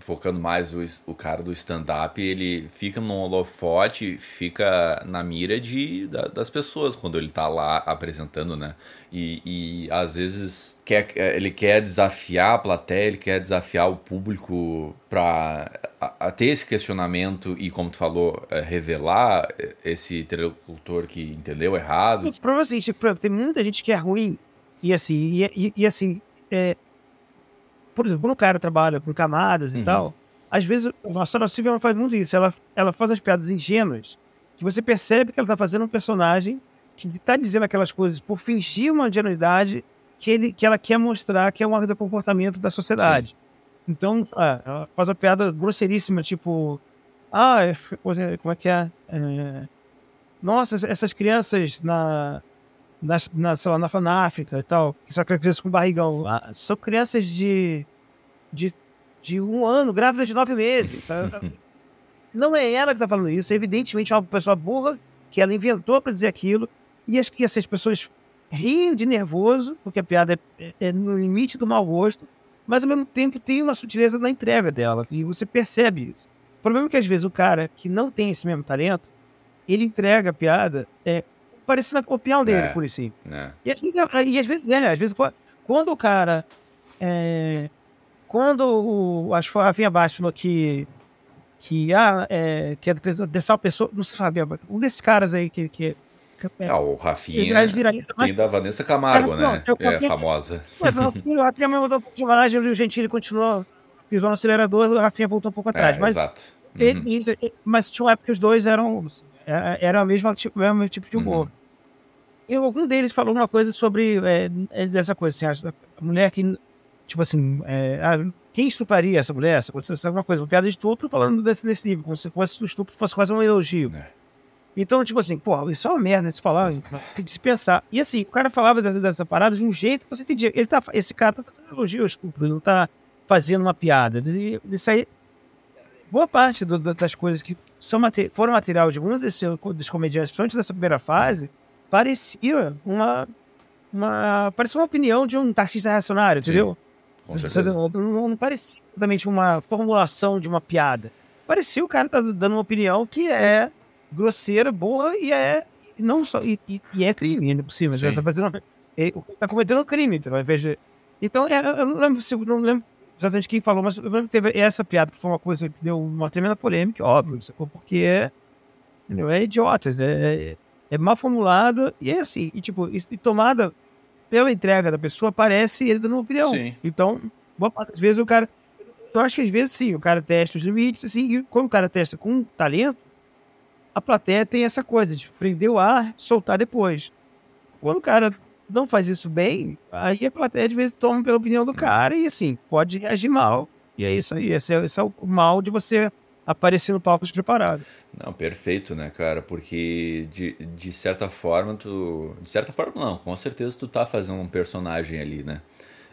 focando mais o, o cara do stand-up, ele fica no holofote, fica na mira de, da, das pessoas quando ele tá lá apresentando, né? E, e às vezes quer, ele quer desafiar a plateia, ele quer desafiar o público para a, a ter esse questionamento e, como tu falou, é, revelar esse interlocutor que entendeu errado. Provavelmente, tem muita gente que é ruim e assim, e, e, e assim, é, por exemplo, quando o cara trabalha com camadas e uhum. tal, às vezes a Sarah Silverman faz muito isso. Ela, ela faz as piadas ingênuas que você percebe que ela está fazendo um personagem que está dizendo aquelas coisas por fingir uma ingenuidade que, ele, que ela quer mostrar que é um do comportamento da sociedade. Sim. Então, ah, ela faz uma piada grosseiríssima, tipo... Ah, como é que é? é nossa, essas crianças na na, na, sei lá, na, na África e tal, que só crianças com barrigão. Ah, são crianças de, de, de um ano, grávidas de nove meses. Não é ela que está falando isso, é evidentemente uma pessoa burra que ela inventou para dizer aquilo, e as que essas pessoas riem de nervoso, porque a piada é, é, no limite do mau gosto, mas ao mesmo tempo tem uma sutileza na entrega dela, e você percebe isso. O problema é que às vezes o cara que não tem esse mesmo talento, ele entrega a piada é, parecendo a opinião dele, é, por isso. É. E, às vezes, é, e às vezes é, às vezes quando o cara. É, quando o, acho que a Rafinha Baixo falou que. Que, ah, é, que é dessa pessoa, não sei sabe, um desses caras aí que, que é, ah, o Rafinha tem da Vanessa Camargo, é, né? Não, é, famosa. O Rafinha mudou um pouco de managem, o Gentili continuou, pisou no acelerador, o Rafinha voltou um pouco atrás. É, mas, exato. Uhum. Ele, mas tinha uma época que os dois eram, é, era o mesmo tipo, mesmo tipo de humor. Uhum. E algum deles falou uma coisa sobre é, dessa coisa, assim, a mulher que, tipo assim, é, ah, quem estupraria essa mulher? Essa, alguma coisa, uma piada de estupro falando desse, desse livro, como se fosse o estupro fosse quase um elogio. É. Então, tipo assim, porra, isso é uma merda de se falar, tem de se pensar. E assim, o cara falava dessa, dessa parada de um jeito que você entendia. Ele tá, esse cara tá fazendo elogio ao estupro, ele não tá fazendo uma piada. Isso aí. Boa parte do, das coisas que são foram material de um desses, desses comediantes, principalmente dessa primeira fase, parecia uma. uma parecia uma opinião de um taxista reacionário, entendeu? Não, não, não parecia exatamente uma formulação de uma piada. Parecia o cara tá dando uma opinião que é grosseira, boa e é não só e, e, e é crime ainda por cima. Tá fazendo, é, tá cometendo um crime, então, ao invés de, então é, eu não lembro, não lembro exatamente quem falou, mas eu lembro que teve essa piada que foi uma coisa que deu uma tremenda polêmica, óbvio, porque é, é idiota, é, é, é mal formulada e é assim, e tipo, e tomada pela entrega da pessoa, parece ele dando uma opinião. Sim. Então, boa parte das vezes o cara. Eu acho que às vezes sim, o cara testa os limites, assim, e quando o cara testa com talento, a plateia tem essa coisa de prender o ar, soltar depois. Quando o cara não faz isso bem, aí a plateia de vez toma pela opinião do cara e assim, pode reagir mal. E é isso aí, esse é, esse é o mal de você aparecer no palco despreparado. Não, perfeito, né, cara? Porque de, de certa forma tu. De certa forma, não, com certeza tu tá fazendo um personagem ali, né?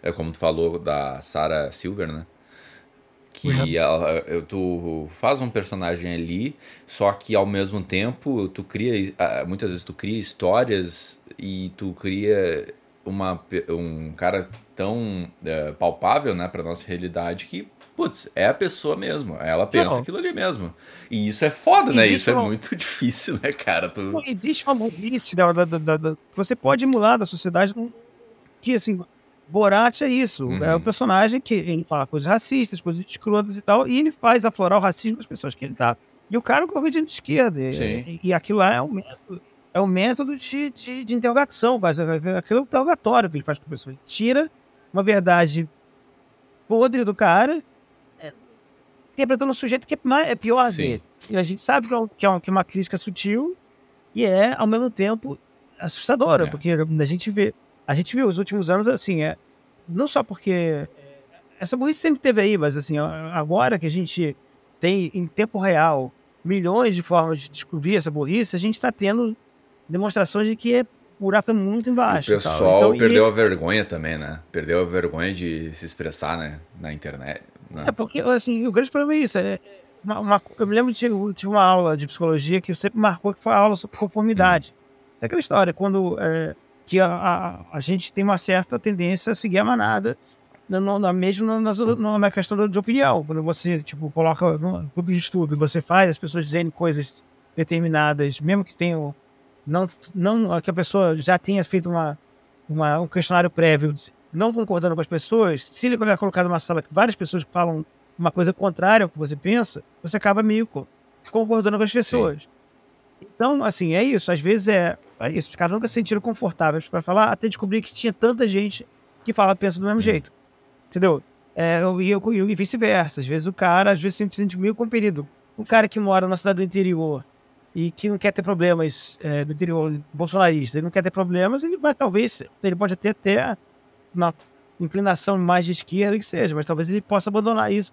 É como tu falou da Sarah Silver, né? Que uhum. ela, tu faz um personagem ali, só que ao mesmo tempo tu cria, muitas vezes tu cria histórias e tu cria uma, um cara tão é, palpável, né, pra nossa realidade que, putz, é a pessoa mesmo, ela pensa Não. aquilo ali mesmo. E isso é foda, né, isso é muito difícil, né, cara. Tu... Existe uma burrice da, da, da, da, você pode emular da sociedade que, assim, Borat é isso. Uhum. É o personagem que ele fala coisas racistas, coisas escrotas e tal, e ele faz aflorar o racismo das pessoas que ele tá. E o cara é um comediante de esquerda. E, e, aquilo lá é um método, é um método de, de, de interrogação, mas aquilo é um interrogatório que ele faz com a pessoa. Ele tira uma verdade podre do cara, é, interpretando um sujeito que é, é pior Sim. dele. E a gente sabe que é, uma, que é uma crítica sutil e é, ao mesmo tempo, assustadora, é. porque a gente vê a gente viu os últimos anos assim, é, não só porque essa burrice sempre teve aí, mas assim, agora que a gente tem em tempo real milhões de formas de descobrir essa burrice, a gente está tendo demonstrações de que é buraco muito embaixo. O pessoal então, perdeu a vergonha também, né? Perdeu a vergonha de se expressar né? na internet. Né? É porque, assim, o grande problema é isso. É uma, uma, eu me lembro de, de uma aula de psicologia que sempre marcou que foi a aula sobre conformidade. Hum. É aquela história, quando é, que a, a, a, gente tem uma certa tendência a seguir a manada, no, na, mesmo na, na questão de opinião. Quando você tipo, coloca no grupo de estudo, você faz as pessoas dizendo coisas determinadas, mesmo que tenham. Não, não que a pessoa já tenha feito uma, uma, um questionário prévio, não concordando com as pessoas, se ele é colocado numa sala que várias pessoas falam uma coisa contrária ao que você pensa, você acaba meio concordando com as pessoas. Sim. Então, assim, é isso. Às vezes é, é isso. Os caras nunca se sentiram confortáveis para falar, até descobrir que tinha tanta gente que fala pensa do mesmo jeito. Entendeu? É, e, eu, e vice-versa. Às vezes o cara, às vezes, se sente meio compelido. O cara que mora na cidade do interior e que não quer ter problemas é, do interior bolsonarista, ele não quer ter problemas, ele vai talvez, ele pode até ter uma inclinação mais de esquerda que seja, mas talvez ele possa abandonar isso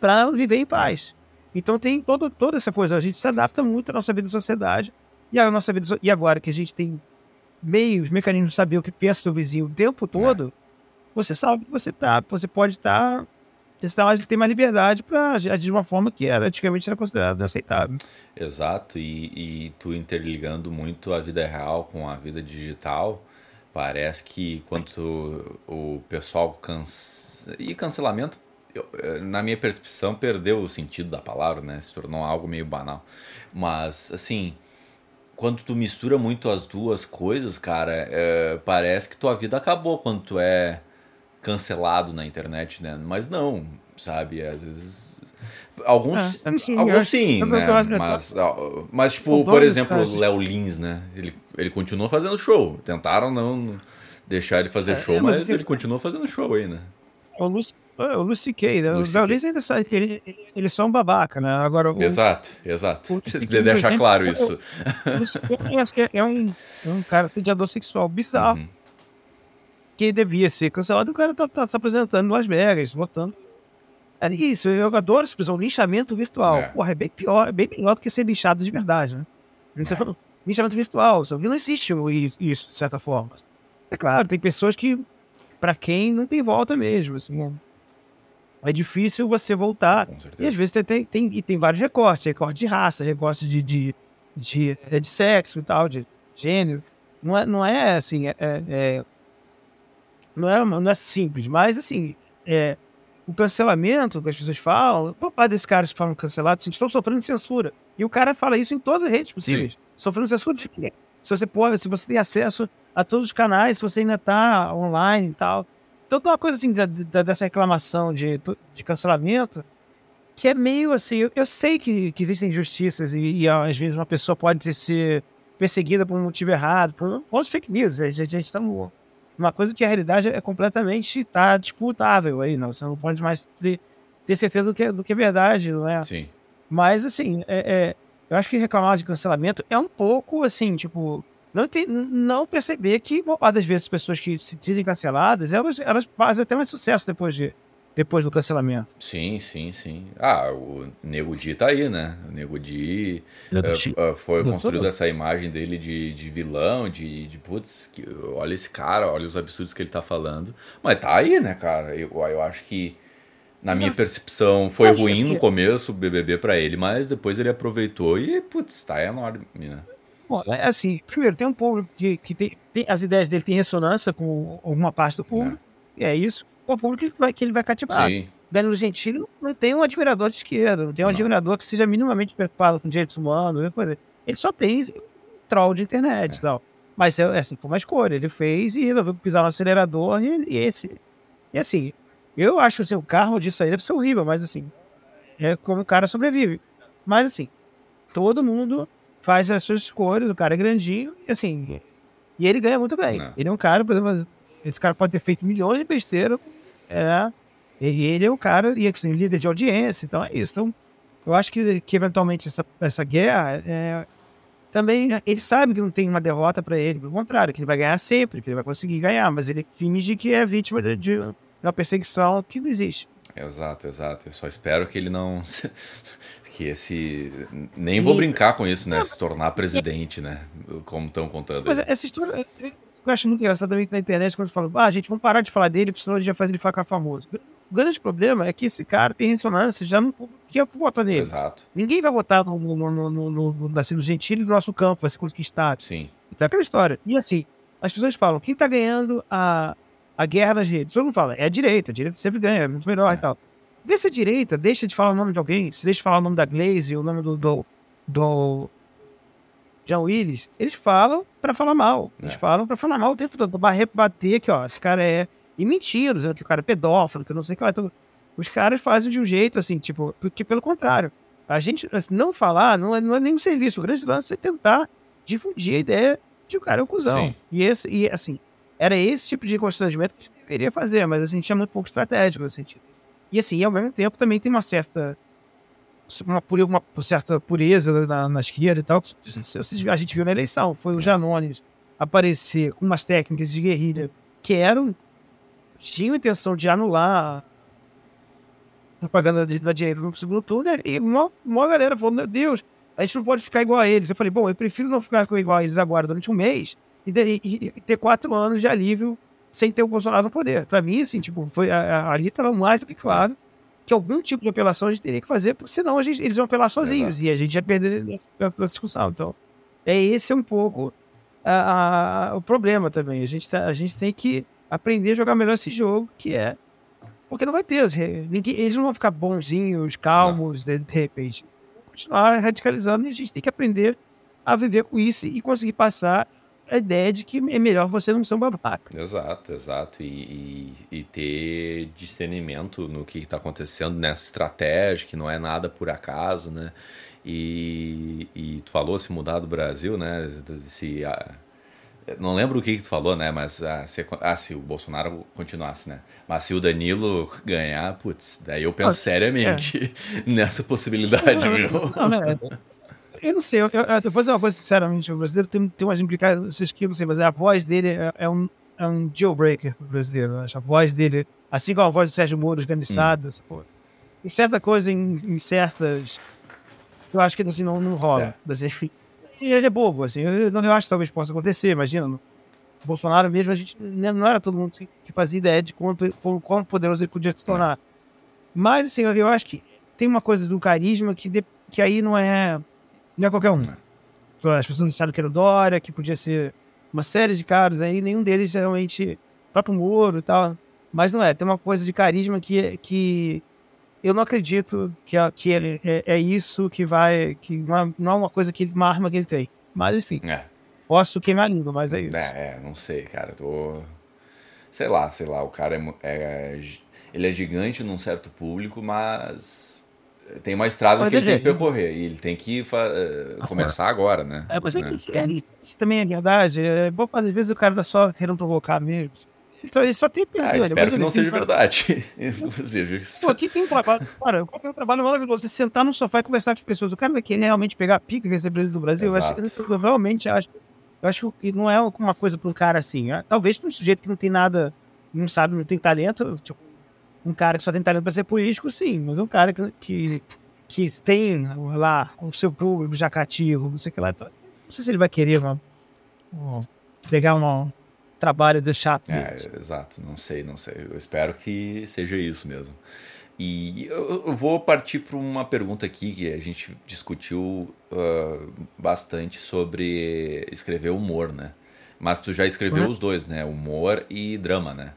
para viver em paz. Então tem todo, toda essa coisa. A gente se adapta muito à nossa vida de sociedade. E a nossa vida e agora que a gente tem meios, mecanismos de saber o que pensa o vizinho o tempo todo, é. você sabe que você tá, você pode estar tá você tá tem mais liberdade para agir de uma forma que era, antigamente era considerada aceitável. Exato, e, e tu interligando muito a vida real com a vida digital, parece que quanto o pessoal cansa... e cancelamento eu, eh, na minha percepção perdeu o sentido da palavra, né? Se tornou algo meio banal. Mas assim, quando tu mistura muito as duas coisas, cara, é, parece que tua vida acabou quando tu é cancelado na internet, né? Mas não, sabe? Às vezes. Alguns, é, sim, alguns sim, eu, né? Eu mas, mas, tipo, por exemplo, o Léo Lins, né? Ele, ele continua fazendo show. Tentaram não deixar ele fazer é, show, é, mas, mas assim, ele continua fazendo show aí, né? O Lucy, o Lucy Kay, né? Lucy o Lins ainda sabe que ele, ele só é um babaca, né? Agora, o, exato, exato. Você deixar claro isso. O Lucy Kay, acho que é um, é um cara sediador sexual bizarro. Uhum que devia ser cancelado, o cara tá, tá se apresentando em Las Vegas, botando. É isso, eu adoro essa expressão, linchamento virtual. É. Porra, é bem pior, é bem melhor do que ser linchado de verdade, né? Você falou, linchamento virtual, não existe isso, de certa forma. É claro, tem pessoas que, para quem não tem volta mesmo, assim, é difícil você voltar. E às vezes tem, tem, e tem vários recortes, recorte de raça, recorte de, de, de, de, de sexo e tal, de gênero. Não é, não é assim, é, é não é, não é simples, mas assim, é, o cancelamento que as pessoas falam, o pai desses caras que falam cancelado, assim, estão sofrendo censura. E o cara fala isso em todas as redes possíveis. Sim. Sofrendo censura de quê? Se você pode, se você tem acesso a todos os canais, se você ainda está online e tal. Então tem uma coisa assim da, da, dessa reclamação de, de cancelamento que é meio assim, eu, eu sei que, que existem injustiças e, e, às vezes uma pessoa pode ser perseguida por um motivo errado, por um fake news, a gente está uma coisa que a realidade é completamente tá disputável aí, não. Você não pode mais ter, ter certeza do que, do que é verdade, não é? Sim. Mas, assim, é, é, eu acho que reclamar de cancelamento é um pouco, assim, tipo, não, tem, não perceber que, boa das vezes, as pessoas que se dizem canceladas, elas, elas fazem até mais sucesso depois de, depois do cancelamento. Sim, sim, sim. Ah, o Nego Di tá aí, né? O Nego Di uh, uh, foi construído essa imagem dele de, de vilão, de, de putz, que, olha esse cara, olha os absurdos que ele tá falando. Mas tá aí, né, cara? Eu, eu acho que, na minha percepção, foi ruim no começo o BBB para ele, mas depois ele aproveitou e, putz, tá enorme, né? Bom, é assim, primeiro, tem um público que, que tem, tem, as ideias dele têm ressonância com alguma parte do público, é. e é isso o público que ele vai, que ele vai cativar. Sim. Danilo Gentili não tem um admirador de esquerda, não tem um não. admirador que seja minimamente preocupado com direitos humanos, coisa. Ele só tem troll de internet é. e tal. Mas é, é assim, foi uma escolha. Ele fez e resolveu pisar no acelerador e, e esse. E assim, eu acho assim, o carro disso aí deve ser horrível, mas assim, é como o cara sobrevive. Mas assim, todo mundo faz as suas escolhas, o cara é grandinho, e assim, e ele ganha muito bem. Não. Ele é um cara, por exemplo, esse cara pode ter feito milhões de besteiras é. E ele é o cara, e assim, líder de audiência, então é isso. Então, eu acho que, que eventualmente essa, essa guerra é, também ele sabe que não tem uma derrota para ele, pelo contrário, que ele vai ganhar sempre, que ele vai conseguir ganhar, mas ele finge que é vítima de, de uma perseguição que não existe. Exato, exato. Eu só espero que ele não. que esse. Nem vou brincar com isso, né? Se tornar presidente, né? Como estão contando. Mas essa história eu acho muito engraçado também na internet, quando falam, ah, gente, vamos parar de falar dele, porque senão a gente já faz ele ficar famoso. O grande problema é que esse cara tem ressonância já no que vota nele. Exato. Ninguém vai votar no, no, no, no, no, Nascido Gentili no nosso campo, vai ser conquistado. Sim. Então é aquela história. E assim, as pessoas falam, quem tá ganhando a, a guerra nas redes? Todo mundo fala, é a direita, a direita sempre ganha, é muito melhor é. e tal. Vê se a direita deixa de falar o nome de alguém, se deixa de falar o nome da Glaze, o nome do, do, do John Willis, eles falam para falar mal. Eles é. falam para falar mal o tempo todo, para rebater que, ó, esse cara é. E mentira, dizendo que o cara é pedófilo, que eu não sei o que lá. Então, os caras fazem de um jeito assim, tipo, porque pelo contrário, a gente assim, não falar não é, não é nenhum serviço. O grande lance é tentar difundir a ideia de o cara é um cuzão. Sim. E, esse, e assim, era esse tipo de constrangimento que a gente deveria fazer, mas assim, tinha muito pouco estratégico nesse sentido. E assim, ao mesmo tempo também tem uma certa uma, uma certa pureza na, na esquerda e tal. A gente viu na eleição. Foi o Janones aparecer com umas técnicas de guerrilha que eram. tinham a intenção de anular a propaganda da direita no segundo turno. Né? E uma, uma galera falou: Meu Deus, a gente não pode ficar igual a eles. Eu falei: Bom, eu prefiro não ficar igual a eles agora durante um mês e, e, e, ter quatro anos de alívio sem ter o Bolsonaro no poder. Para mim, assim, tipo, foi, a, a, ali estava mais do que claro que algum tipo de apelação a gente teria que fazer, porque senão a gente, eles iam apelar sozinhos Exato. e a gente ia perder essa, discussão. Então, é esse é um pouco a, a, o problema também. A gente, tá, a gente tem que aprender a jogar melhor esse jogo, que é. Porque não vai ter. Ninguém, eles não vão ficar bonzinhos, calmos, de, de repente. Vão continuar radicalizando e a gente tem que aprender a viver com isso e conseguir passar a ideia de que é melhor você não ser um babaca. Exato, exato. E, e, e ter discernimento no que está acontecendo nessa estratégia, que não é nada por acaso, né? E, e tu falou se mudar do Brasil, né? Se, a, não lembro o que, que tu falou, né? Mas ah, se, ah, se o Bolsonaro continuasse, né? Mas se o Danilo ganhar, putz, daí eu penso ah, seriamente é. nessa possibilidade, não, viu? Não, não, é, eu não sei, eu, eu, eu vou fazer uma coisa sinceramente, o brasileiro tem, tem umas implicações que eu não sei, mas a voz dele é, é um, é um jailbreaker brasileiro, acho. A voz dele, assim como a voz do Sérgio Moro, organizada, hum. em certa coisa, em, em, certas. Eu acho que assim, não, não rola. É. Assim, e ele é bobo, assim, eu, eu acho que talvez possa acontecer, imagina. No Bolsonaro mesmo, a gente né, não era todo mundo que fazia ideia de quanto, quão poderoso ele podia se tornar. É. Mas, assim, eu acho que tem uma coisa do carisma que, de, que aí não é não é qualquer um. Então, as pessoas acharam que era o Dória, que podia ser uma série de caras aí, nenhum deles realmente. O próprio Moro e tal. Mas não é, tem uma coisa de carisma que, que eu não acredito que, que ele, é, é isso que vai. que não é, não é uma coisa que uma arma que ele tem. Mas enfim. É. Posso queimar a língua, mas é isso. É, é não sei, cara. Tô. Sei lá, sei lá, o cara é, é, ele é gigante num certo público, mas tem uma estrada que ele tem que percorrer e ele tem que uh, começar agora, né? É, mas é que é, isso também é verdade. É, bom, às vezes o cara tá só querendo provocar mesmo. Então ele só tem perder. Ah, espero que não seja verdade. Inclusive. Pô, aqui tem um trabalho. Cara, eu tenho um trabalho maravilhoso. Você sentar no sofá e conversar com as pessoas. O cara vai querer realmente pegar a pica que é presidente do Brasil. Eu, acho, eu realmente acho. Eu acho que não é uma coisa para um cara assim. É, talvez para um sujeito que não tem nada, não sabe, não tem talento. Tipo, um cara que só tem talento para ser político, sim, mas um cara que, que, que tem lá o seu público já cativo, não sei o que lá. Então, não sei se ele vai querer uma, uma, pegar um trabalho de chato. É, exato, não sei, não sei. Eu espero que seja isso mesmo. E eu, eu vou partir para uma pergunta aqui que a gente discutiu uh, bastante sobre escrever humor, né? Mas tu já escreveu uhum. os dois, né? Humor e drama, né?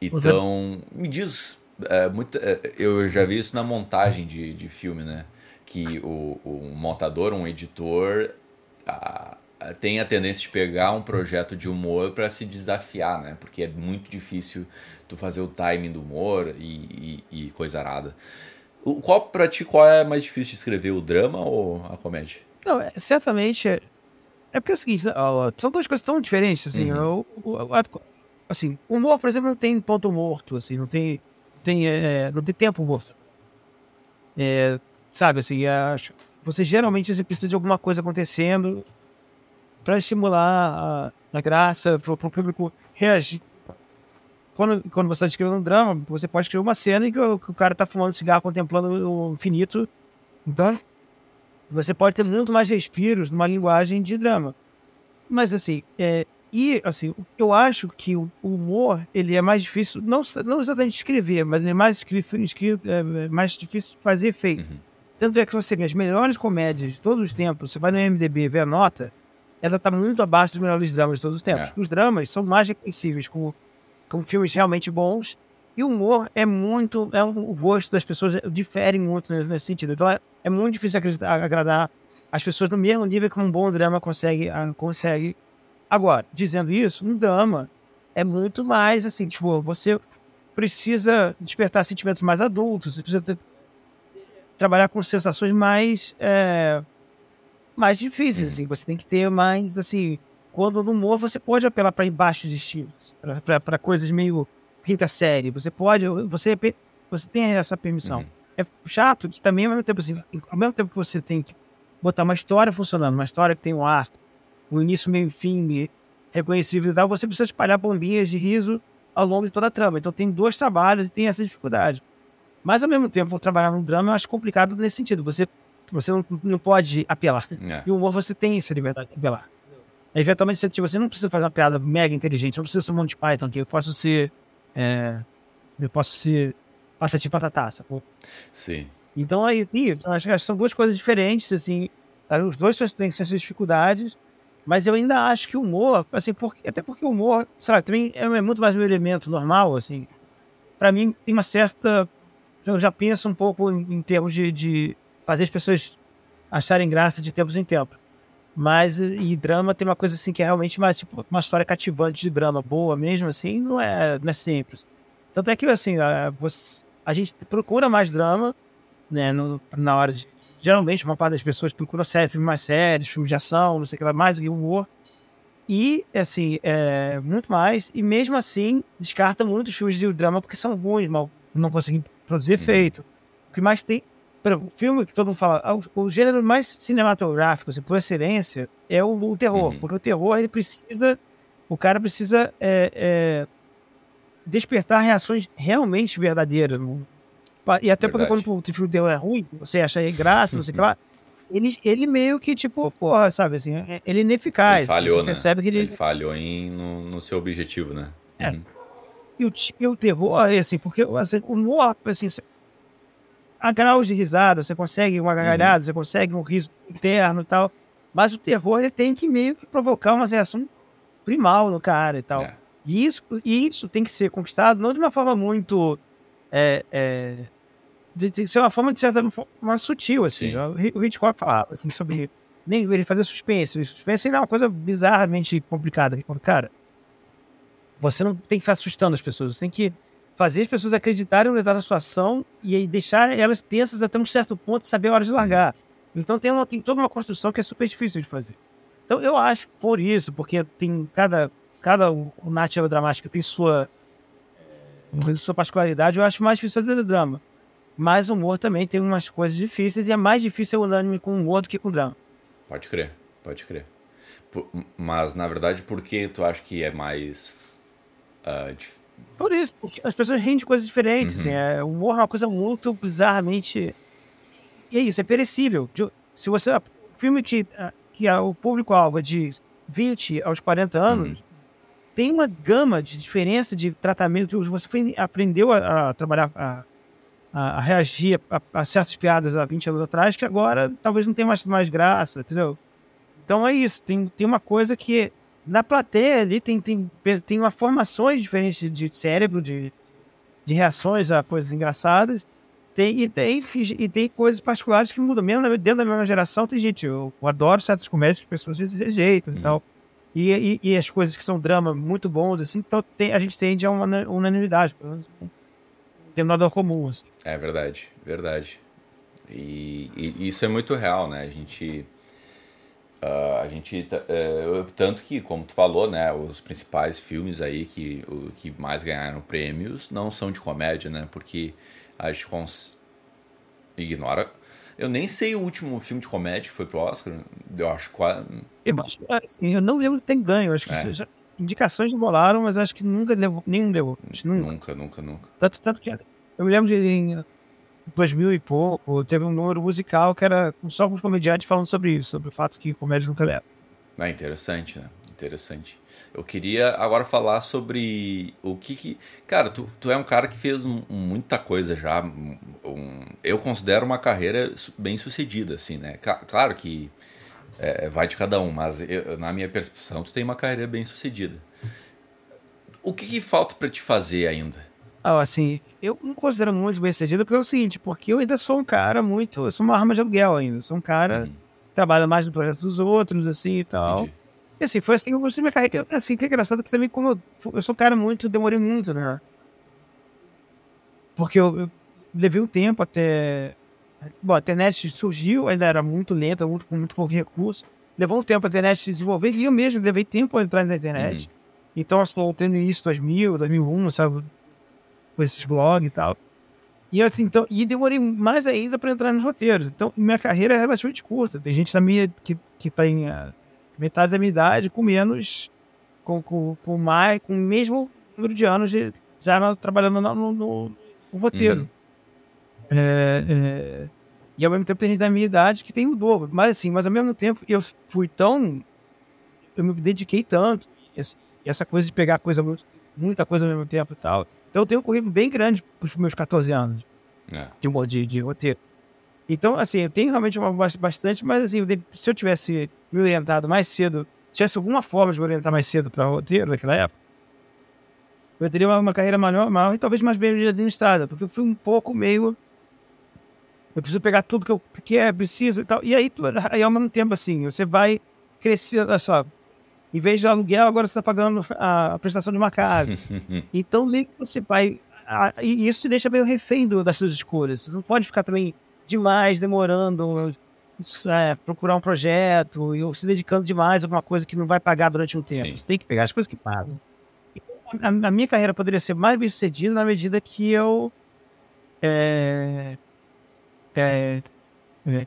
Então, me diz. É, muito, é, eu já vi isso na montagem de, de filme, né? Que o, o um montador, um editor, a, a, tem a tendência de pegar um projeto de humor para se desafiar, né? Porque é muito difícil tu fazer o timing do humor e, e, e coisa arada. O, qual, pra ti, qual é mais difícil de escrever, o drama ou a comédia? Não, é, certamente. É, é porque é o seguinte, são duas coisas tão diferentes, assim. Uhum. O, o, assim, o humor, por exemplo, não tem ponto morto, assim, não tem, tem, é, não tem tempo morto. É, sabe, assim, acho, você geralmente você precisa de alguma coisa acontecendo para estimular a, a graça, para o público reagir. Quando, quando você está escrevendo um drama, você pode escrever uma cena em que o, que o cara está fumando cigarro, contemplando o infinito. Então, você pode ter muito mais respiros numa linguagem de drama. Mas, assim, é, e, assim, eu acho que o humor, ele é mais difícil, não, não exatamente escrever, mas ele é mais, escrito, é mais difícil de fazer efeito. Uhum. Tanto é que você vê as melhores comédias de todos os tempos, você vai no MDB ver a nota, ela está muito abaixo dos melhores dramas de todos os tempos. É. Os dramas são mais reconhecíveis como, como filmes realmente bons, e o humor é muito, é um, o gosto das pessoas difere muito nesse, nesse sentido. Então é, é muito difícil agradar as pessoas no mesmo nível que um bom drama consegue, consegue Agora, dizendo isso, um drama é muito mais assim, tipo, você precisa despertar sentimentos mais adultos, você precisa ter, trabalhar com sensações mais é, mais difíceis, assim. Você tem que ter mais, assim, quando no humor você pode apelar para embaixos estilos, para coisas meio quinta série. Você pode, você você tem essa permissão. Uhum. É chato que também ao mesmo tempo assim, ao mesmo tempo que você tem que botar uma história funcionando, uma história que tem um arco, um início, meio fim reconhecível e tal, você precisa espalhar bombinhas de riso ao longo de toda a trama. Então tem dois trabalhos e tem essa dificuldade. Mas ao mesmo tempo, trabalhar no drama eu acho complicado nesse sentido. Você, você não, não pode apelar. É. E o humor você tem essa liberdade de apelar. Eventualmente, você, tipo, você não precisa fazer uma piada mega inteligente, não precisa ser um Monty Python, que eu posso ser. É, eu posso ser patati patatá, sacou? Sim. Então aí, acho que são duas coisas diferentes, assim. Os dois têm suas dificuldades, mas eu ainda acho que o humor, assim, até porque o humor, sabe, também é, é muito mais um elemento normal, assim. Para mim, tem uma certa. Eu já penso um pouco em, em termos de, de fazer as pessoas acharem graça de tempos em tempos. Mas e drama tem uma coisa assim que é realmente mais tipo uma história cativante de drama boa mesmo assim, não é, não é simples. Tanto é que assim, a, a gente procura mais drama, né, no, na hora de geralmente uma parte das pessoas procura série, filmes mais sérios, filmes de ação, não sei o que lá, mais do que humor. E, assim, é, muito mais. E mesmo assim, descarta muitos filmes de drama porque são ruins, mal não conseguem produzir uhum. efeito. O que mais tem o filme que todo mundo fala, ah, o, gênero mais cinematográfico, assim, por excelência, é o, o terror. Uhum. Porque o terror, ele precisa. O cara precisa é, é, despertar reações realmente verdadeiras. E até Verdade. porque quando o filme terror é ruim, você acha aí graça, não sei o que lá. Ele, ele meio que, tipo, porra, sabe assim, é, ele é ineficaz. Ele falhou, você né? percebe que ele... ele falhou em, no, no seu objetivo, né? É. Uhum. E, o, e o terror, assim, porque assim, o humor, assim, a graus de risada, você consegue uma gargalhada, uhum. você consegue um riso interno e tal. Mas o terror ele tem que meio que provocar uma reação primal no cara e tal. É. E, isso, e isso tem que ser conquistado não de uma forma muito. É, é, de, de ser uma forma de certa forma sutil, assim. Sim. O Hitchcock falava assim, sobre. Nem ele fazer suspense. O suspense é uma coisa bizarramente complicada. Cara, você não tem que ficar assustando as pessoas, você tem que fazer as pessoas acreditarem no determinada situação e aí deixar elas tensas até um certo ponto e saber a hora de largar. Então tem, uma, tem toda uma construção que é super difícil de fazer. Então eu acho por isso, porque tem cada cada o narrativa dramática tem sua é, sua particularidade, eu acho mais difícil fazer drama. Mas o humor também tem umas coisas difíceis e é mais difícil ser unânime com humor do que com drama. Pode crer, pode crer. Mas na verdade, por que tu acha que é mais uh, por isso, porque as pessoas riem de coisas diferentes. Uhum. Assim, é, o humor é uma coisa muito bizarramente. E é isso, é perecível. Se você. Filme que, ah, que é o público-alvo é de 20 aos 40 anos, uhum. tem uma gama de diferença de tratamento. Você foi, aprendeu a, a trabalhar, a, a, reagir a, a, certas piadas há 20 anos atrás, que agora talvez não tenha mais, mais graça, entendeu? Então é isso. Tem, tem uma coisa que na plateia ali tem, tem, tem uma formações diferentes de cérebro, de, de reações a coisas engraçadas. Tem, e, tem, e tem coisas particulares que mudam. Mesmo dentro da mesma geração, tem gente. Eu, eu adoro certas comédias que pessoas rejeitam hum. e tal. E, e, e, as coisas que são drama muito bons, assim, então tem, a gente tende a uma unanimidade, pelo menos um denominador comum. Assim. É verdade, verdade. E, e, isso é muito real, né? A gente Uh, a gente uh, tanto que como tu falou né os principais filmes aí que o que mais ganharam prêmios não são de comédia né porque a gente cons... ignora eu nem sei o último filme de comédia que foi pro Oscar eu acho quase eu, assim, eu não lembro que tem ganho acho que é. já, indicações rolaram mas acho que nunca levou nenhum levou nunca nunca nunca, nunca. Tanto, tanto que eu me lembro de 2000 e pouco, teve um número musical que era só com os comediantes falando sobre isso, sobre o fato que comédia nunca leva. É interessante, né? Interessante. Eu queria agora falar sobre o que que... Cara, tu, tu é um cara que fez muita coisa já. Um, eu considero uma carreira bem sucedida, assim, né? Claro que é, vai de cada um, mas eu, na minha percepção tu tem uma carreira bem sucedida. O que, que falta para te fazer ainda? Ah, assim, eu não considero muito bem sucedido porque é o seguinte, porque eu ainda sou um cara muito. Eu sou uma arma de aluguel ainda. Sou um cara uhum. que trabalha mais no projeto dos outros, assim e tal. Entendi. E assim, foi assim que eu da minha carreira. Assim, que é engraçado que também, como eu, eu sou um cara muito, demorei muito, né? Porque eu, eu levei um tempo até. Bom, a internet surgiu, ainda era muito lenta, muito, com muito pouco recurso. Levou um tempo a internet se desenvolver e eu mesmo levei tempo a entrar na internet. Uhum. Então, eu sou tendo isso 2000, 2001, sabe? com esses blogs e tal. E, eu, assim, então, e demorei mais ainda para entrar nos roteiros. Então, minha carreira é relativamente curta. Tem gente da minha, que, que tá em uh, metade da minha idade com menos, com, com, com mais, com o mesmo número de anos de, já trabalhando no, no, no roteiro. Uhum. É, é, e ao mesmo tempo tem gente da minha idade que tem o dobro. Mas assim, mas ao mesmo tempo eu fui tão eu me dediquei tanto. Esse, essa coisa de pegar coisa, muita coisa ao mesmo tempo e tal. Então eu tenho um currículo bem grande para os meus 14 anos é. de, de, de roteiro. Então, assim, eu tenho realmente uma bastante, mas assim, se eu tivesse me orientado mais cedo, tivesse alguma forma de me orientar mais cedo para roteiro naquela época, eu teria uma, uma carreira maior, maior e talvez mais bem administrada, porque eu fui um pouco meio. Eu preciso pegar tudo que eu que é preciso e tal. E aí, aí ao mesmo tempo, assim, você vai crescendo, olha só. Em vez de aluguel, agora você está pagando a, a, prestação de uma casa. então, meio que você vai. A, e isso te deixa meio refém do, das suas escolhas. Você não pode ficar também demais demorando, é, procurar um projeto, ou se dedicando demais a alguma coisa que não vai pagar durante um tempo. Sim. Você tem que pegar as coisas que pagam a, a, minha carreira poderia ser mais bem sucedida na medida que eu. É, é, é,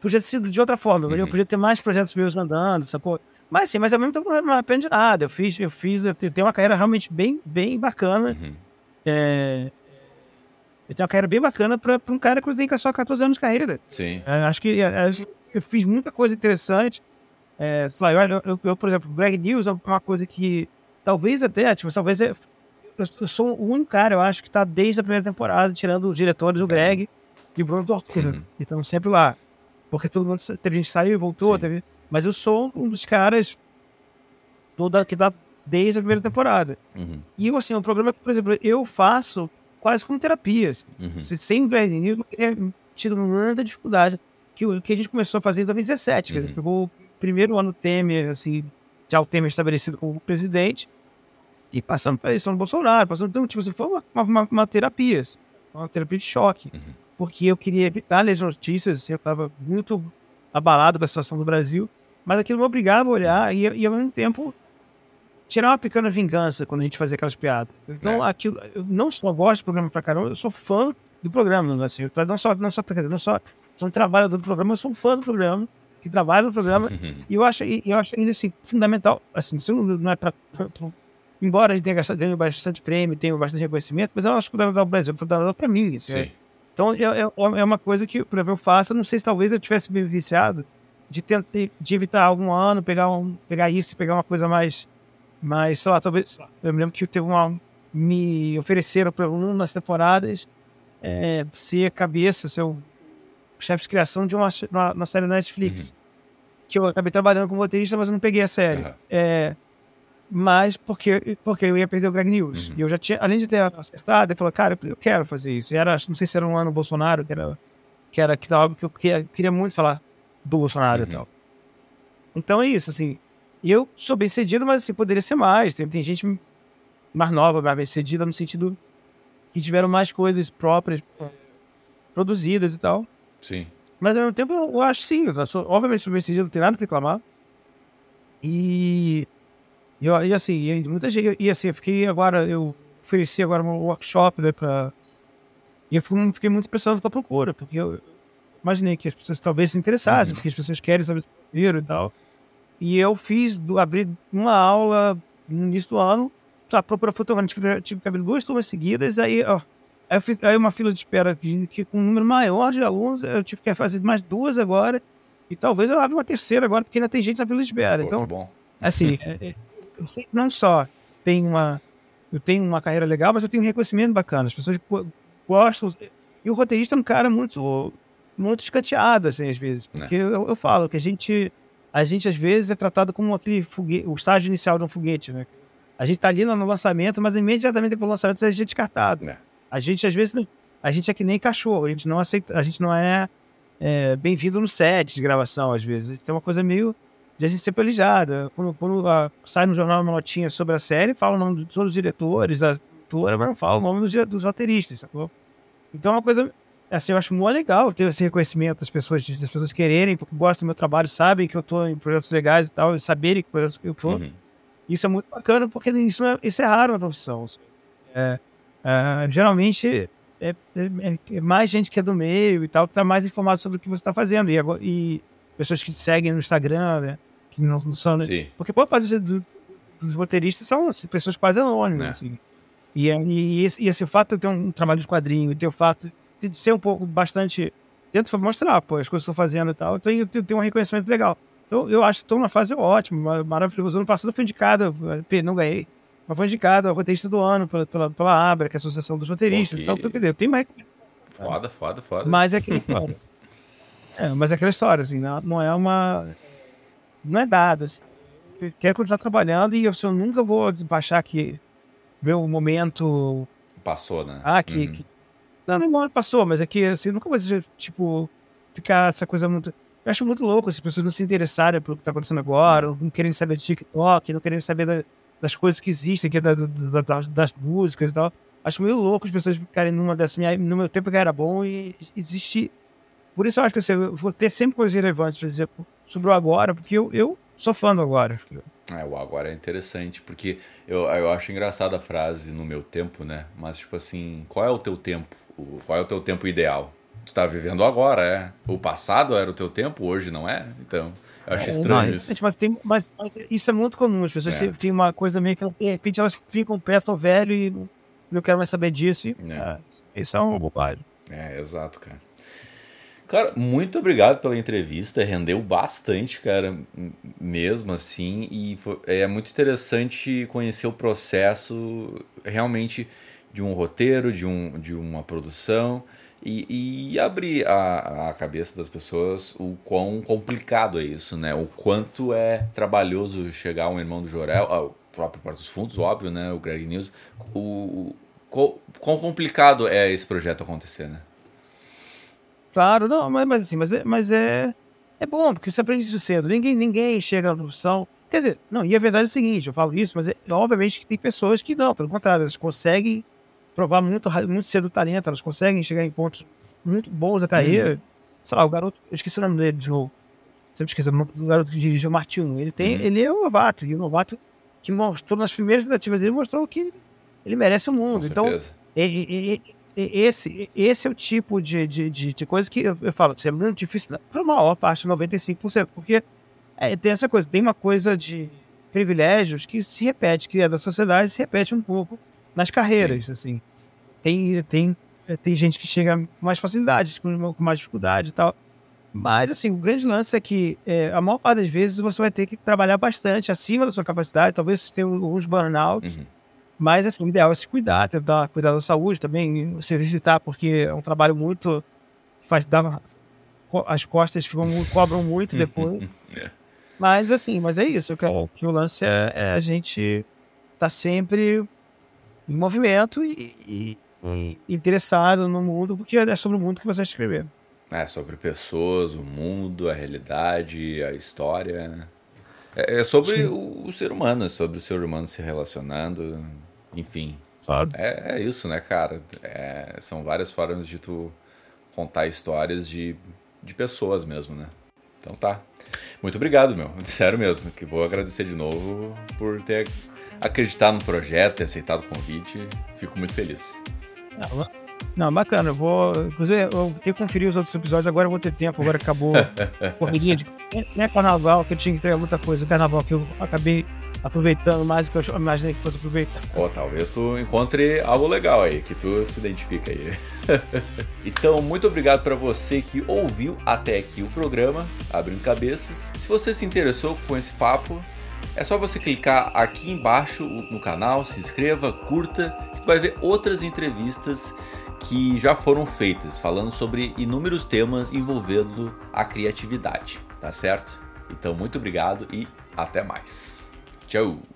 podia ter sido de outra forma. Uhum. Eu podia ter mais projetos meus andando, sacou? Mas sim, mas ao mesmo tempo não me arrependo de nada. Eu fiz, eu fiz, eu tenho uma carreira realmente bem, bem bacana. Uhum. É, eu tenho uma carreira bem bacana para um cara que tem só 14 anos de carreira. Sim. É, acho que é, eu fiz muita coisa interessante. É, sei lá, eu, eu, eu, por exemplo, Greg News é uma coisa que talvez até, tipo, talvez eu, sou o único cara, eu acho, que tá desde a primeira temporada, tirando os diretores, o Greg e o Bruno Tortura. Uhum. Então, sempre lá. Porque todo mundo, teve gente que saiu e voltou, teve, mas eu sou um dos caras toda, que tá desde a primeira temporada. Uhum. E, assim, um programa que, por exemplo, eu faço quase como terapia. Assim. Uhum. Sem Greg News, eu teria tido muita dificuldade que, que a gente começou a fazer em 2017. Uhum. Quer dizer, uhum. pegou primeiro ano Temer, assim, já o Temer estabelecido como presidente, e passando pela eleição do Bolsonaro, passando, então, tipo assim, foi uma, uma, uma terapia, assim, uma terapia de choque, uhum. porque eu queria evitar as notícias, assim, eu estava muito abalado com a situação do Brasil, mas aquilo me obrigava a olhar e, e ao mesmo tempo tirar uma pequena vingança quando a gente fazia aquelas piadas. Então, é. aquilo, eu não só gosto do programa pra caramba, eu sou fã do programa, assim, não só, não só, não só sou um trabalhador do programa, eu sou um fã do programa que trabalha no programa. Uhum. E eu acho, eu acho ainda assim, fundamental. Assim, isso não é para. Embora a gente tenha gastado, ganho bastante prêmio, tenha bastante reconhecimento, mas eu acho para o Brasil, fundamental para mim. Assim, é. Então, é, é, é, uma coisa que, por exemplo, eu faço. Eu não sei se talvez eu tivesse beneficiado de, tentar, de evitar algum ano, pegar, um, pegar isso e pegar uma coisa mais. mais sei lá, talvez. Eu me lembro que teve uma. Me ofereceram para um nas temporadas é, ser cabeça, ser o chefe de criação de uma, uma, uma série Netflix. Uhum. Que eu acabei trabalhando como roteirista, mas eu não peguei a série. Uhum. É, mas porque, porque eu ia perder o Greg News. Uhum. E eu já tinha, além de ter acertado, ele falou, cara, eu quero fazer isso. E era, não sei se era um ano Bolsonaro, que era que era que algo que eu queria, queria muito falar do Bolsonaro e uhum. tal. Então é isso, assim. E eu sou bem cedido, mas assim, poderia ser mais. Tem, tem gente mais nova, mais bem cedida, no sentido que tiveram mais coisas próprias produzidas e tal. Sim. Mas ao mesmo tempo eu acho sim, eu sou, obviamente sobre esse dia não tem nada que reclamar. E, e, e assim, e, muita gente, e assim, eu fiquei agora, eu ofereci agora um workshop né, pra. E eu fiquei muito impressionado com a procura, porque eu imaginei que as pessoas talvez se interessassem, uhum. porque as pessoas querem saber sobre e tal. E eu fiz, abri uma aula no início do ano, a procura fotográfica, tive, tive que abrir duas turmas seguidas, aí, ó, Aí eu fiz aí uma fila de espera que, que, com um número maior de alunos, eu tive que fazer mais duas agora. E talvez eu abra uma terceira agora, porque ainda tem gente na fila de espera. Pô, então, bom. assim, é, é, eu sei que não só tem uma, eu tenho uma carreira legal, mas eu tenho um reconhecimento bacana. As pessoas gostam. E o roteirista é um cara muito, muito escanteado, assim, às vezes. É. Porque eu, eu, falo que a gente, a gente, às vezes, é tratado como aquele foguete, o estágio inicial de um foguete, né? A gente tá ali no lançamento, mas imediatamente depois do lançamento a gente é descartado. É. A gente, às vezes, a gente é que nem cachorro, a gente não aceita, a gente não é, é bem-vindo no set de gravação, às vezes. Tem uma coisa meio de a gente ser pelejado. Quando, quando a, sai no jornal uma notinha sobre a série, fala o nome de todos os diretores, da atora, mas não fala o nome dos, dos roteiristas, sacou? Então é uma coisa, assim, eu acho muito legal ter esse reconhecimento das pessoas, das pessoas quererem, porque gostam do meu trabalho, sabem que eu tô em projetos legais e tal, e saberem que projetos eu tô. Uhum. Isso é muito bacana, porque isso é, isso é raro na profissão. Assim. É, Uh, geralmente é, é, é, mais gente que é do meio e tal, que está mais informado sobre o que você está fazendo. E, e, pessoas que te seguem no Instagram, né? Que não, não são. Sim. Porque boa parte do, dos roteiristas são assim, pessoas quase anônimas, é. assim. E, e, esse, e esse fato de ter um trabalho de quadrinho, ter o fato de ser um pouco bastante. Tento mostrar, pô, as coisas que estou fazendo e tal. Então eu tenho, tenho um reconhecimento legal. Então, eu acho que estou numa fase ótima, maravilhosa. Ano passado eu fui indicado, não ganhei, mas foi indicado a roteirista do ano pela, pela, pela ABRA, que é a Associação dos Roteiristas. Então, quer dizer, tem mais. Foda, foda, foda. Mas é história. é, mas é aquela história, assim, não, não é uma. Não é dado, assim. Quero continuar trabalhando e eu, eu nunca vou achar que meu momento. Passou, né? Ah, que. Uhum. que... Não, não passou, mas é que assim, nunca vou dizer, tipo, ficar essa coisa muito. Eu acho muito louco as pessoas não se interessarem pelo que está acontecendo agora, não querem saber de TikTok, não querem saber da, das coisas que existem aqui, da, da, da, das músicas e tal. Acho meio louco as pessoas ficarem numa dessas. No meu tempo que era bom e existe. Por isso eu acho que assim, eu vou ter sempre coisas relevantes para dizer sobre o agora, porque eu, eu sou fã do agora. É, o agora é interessante, porque eu, eu acho engraçada a frase no meu tempo, né? Mas, tipo assim, qual é o teu tempo? Qual é o teu tempo ideal? tu tá vivendo agora, é. O passado era o teu tempo, hoje não é? Então, eu acho é, estranho mas, isso. Mas, tem, mas, mas, isso é muito comum. As pessoas é. têm uma coisa meio que, de repente, elas ficam perto ao velho e não quero mais saber disso. E, é. é isso é uma bobagem. É, exato, cara. Cara, muito obrigado pela entrevista, rendeu bastante, cara, mesmo assim, e foi, é muito interessante conhecer o processo realmente de um roteiro, de, um, de uma produção, e, e abrir a, a cabeça das pessoas o quão complicado é isso, né? O quanto é trabalhoso chegar um irmão do Jorel, ah, o próprio Porto dos Fundos, óbvio, né? O Greg News. O, o, quão complicado é esse projeto acontecer, né? Claro, não, mas, mas assim, mas é, mas é, é bom, porque você aprende isso cedo. Ninguém, ninguém chega na profissão. Quer dizer, não, e a verdade é o seguinte, eu falo isso, mas é, obviamente que tem pessoas que não, pelo contrário, elas conseguem provar muito, muito cedo o talento, elas conseguem chegar em pontos muito bons da carreira. Uhum. Sei lá, o garoto, eu esqueci o nome dele de novo. Sempre esqueci, o garoto que dirigiu o Martinho. Ele, tem, uhum. ele é um novato, e o novato que mostrou nas primeiras tentativas dele, mostrou que ele merece o mundo. então, esse, esse é o tipo de, de, de, de coisa que eu, eu falo, é muito difícil para a maior parte, 95%, porque é, tem essa coisa, tem uma coisa de privilégios que se repete, que é da sociedade, se repete um pouco nas carreiras, Sim. assim. Tem, tem, eh, tem gente que chega com mais facilidade, com, mais dificuldade e tal. Mas, assim, o grande lance é que é, a maior parte das vezes você vai ter que trabalhar bastante acima da sua capacidade, talvez tenha alguns burnouts, uhum. Mas, assim, o ideal é se cuidar, tentar cuidar da saúde também, se exercitar, porque é um trabalho muito... faz dá, As costas ficam, cobram muito depois. É. Mas, assim, mas é isso, que, que o lance é, é a gente tá sempre em movimento e, e, interessado no mundo, porque é sobre o mundo que você vai escrever. É, sobre pessoas, o mundo, a realidade, a história. É, é sobre o, o, ser humano, é sobre o ser humano se relacionando, enfim. É, é isso, né, cara? É, são várias formas de tu contar histórias de, de pessoas mesmo, né? Então tá. Muito obrigado, meu. Sério mesmo, que vou agradecer de novo por ter acreditar no projeto, ter aceitado o convite. Fico muito feliz. Não, não, bacana. Eu vou. Inclusive, eu ter que conferir os outros episódios. Agora eu vou ter tempo. Agora acabou a correria de. Não é carnaval que eu tinha que entregar muita coisa. Carnaval que eu acabei aproveitando mais do que eu imaginei que fosse aproveitar. Pô, talvez tu encontre algo legal aí, que tu se identifica aí. então, muito obrigado para você que ouviu até aqui o programa, Abrindo Cabeças. Se você se interessou com esse papo, é só você clicar aqui embaixo no canal, se inscreva, curta, que tu vai ver outras entrevistas que já foram feitas, falando sobre inúmeros temas envolvendo a criatividade, tá certo? Então, muito obrigado e até mais. Ciao.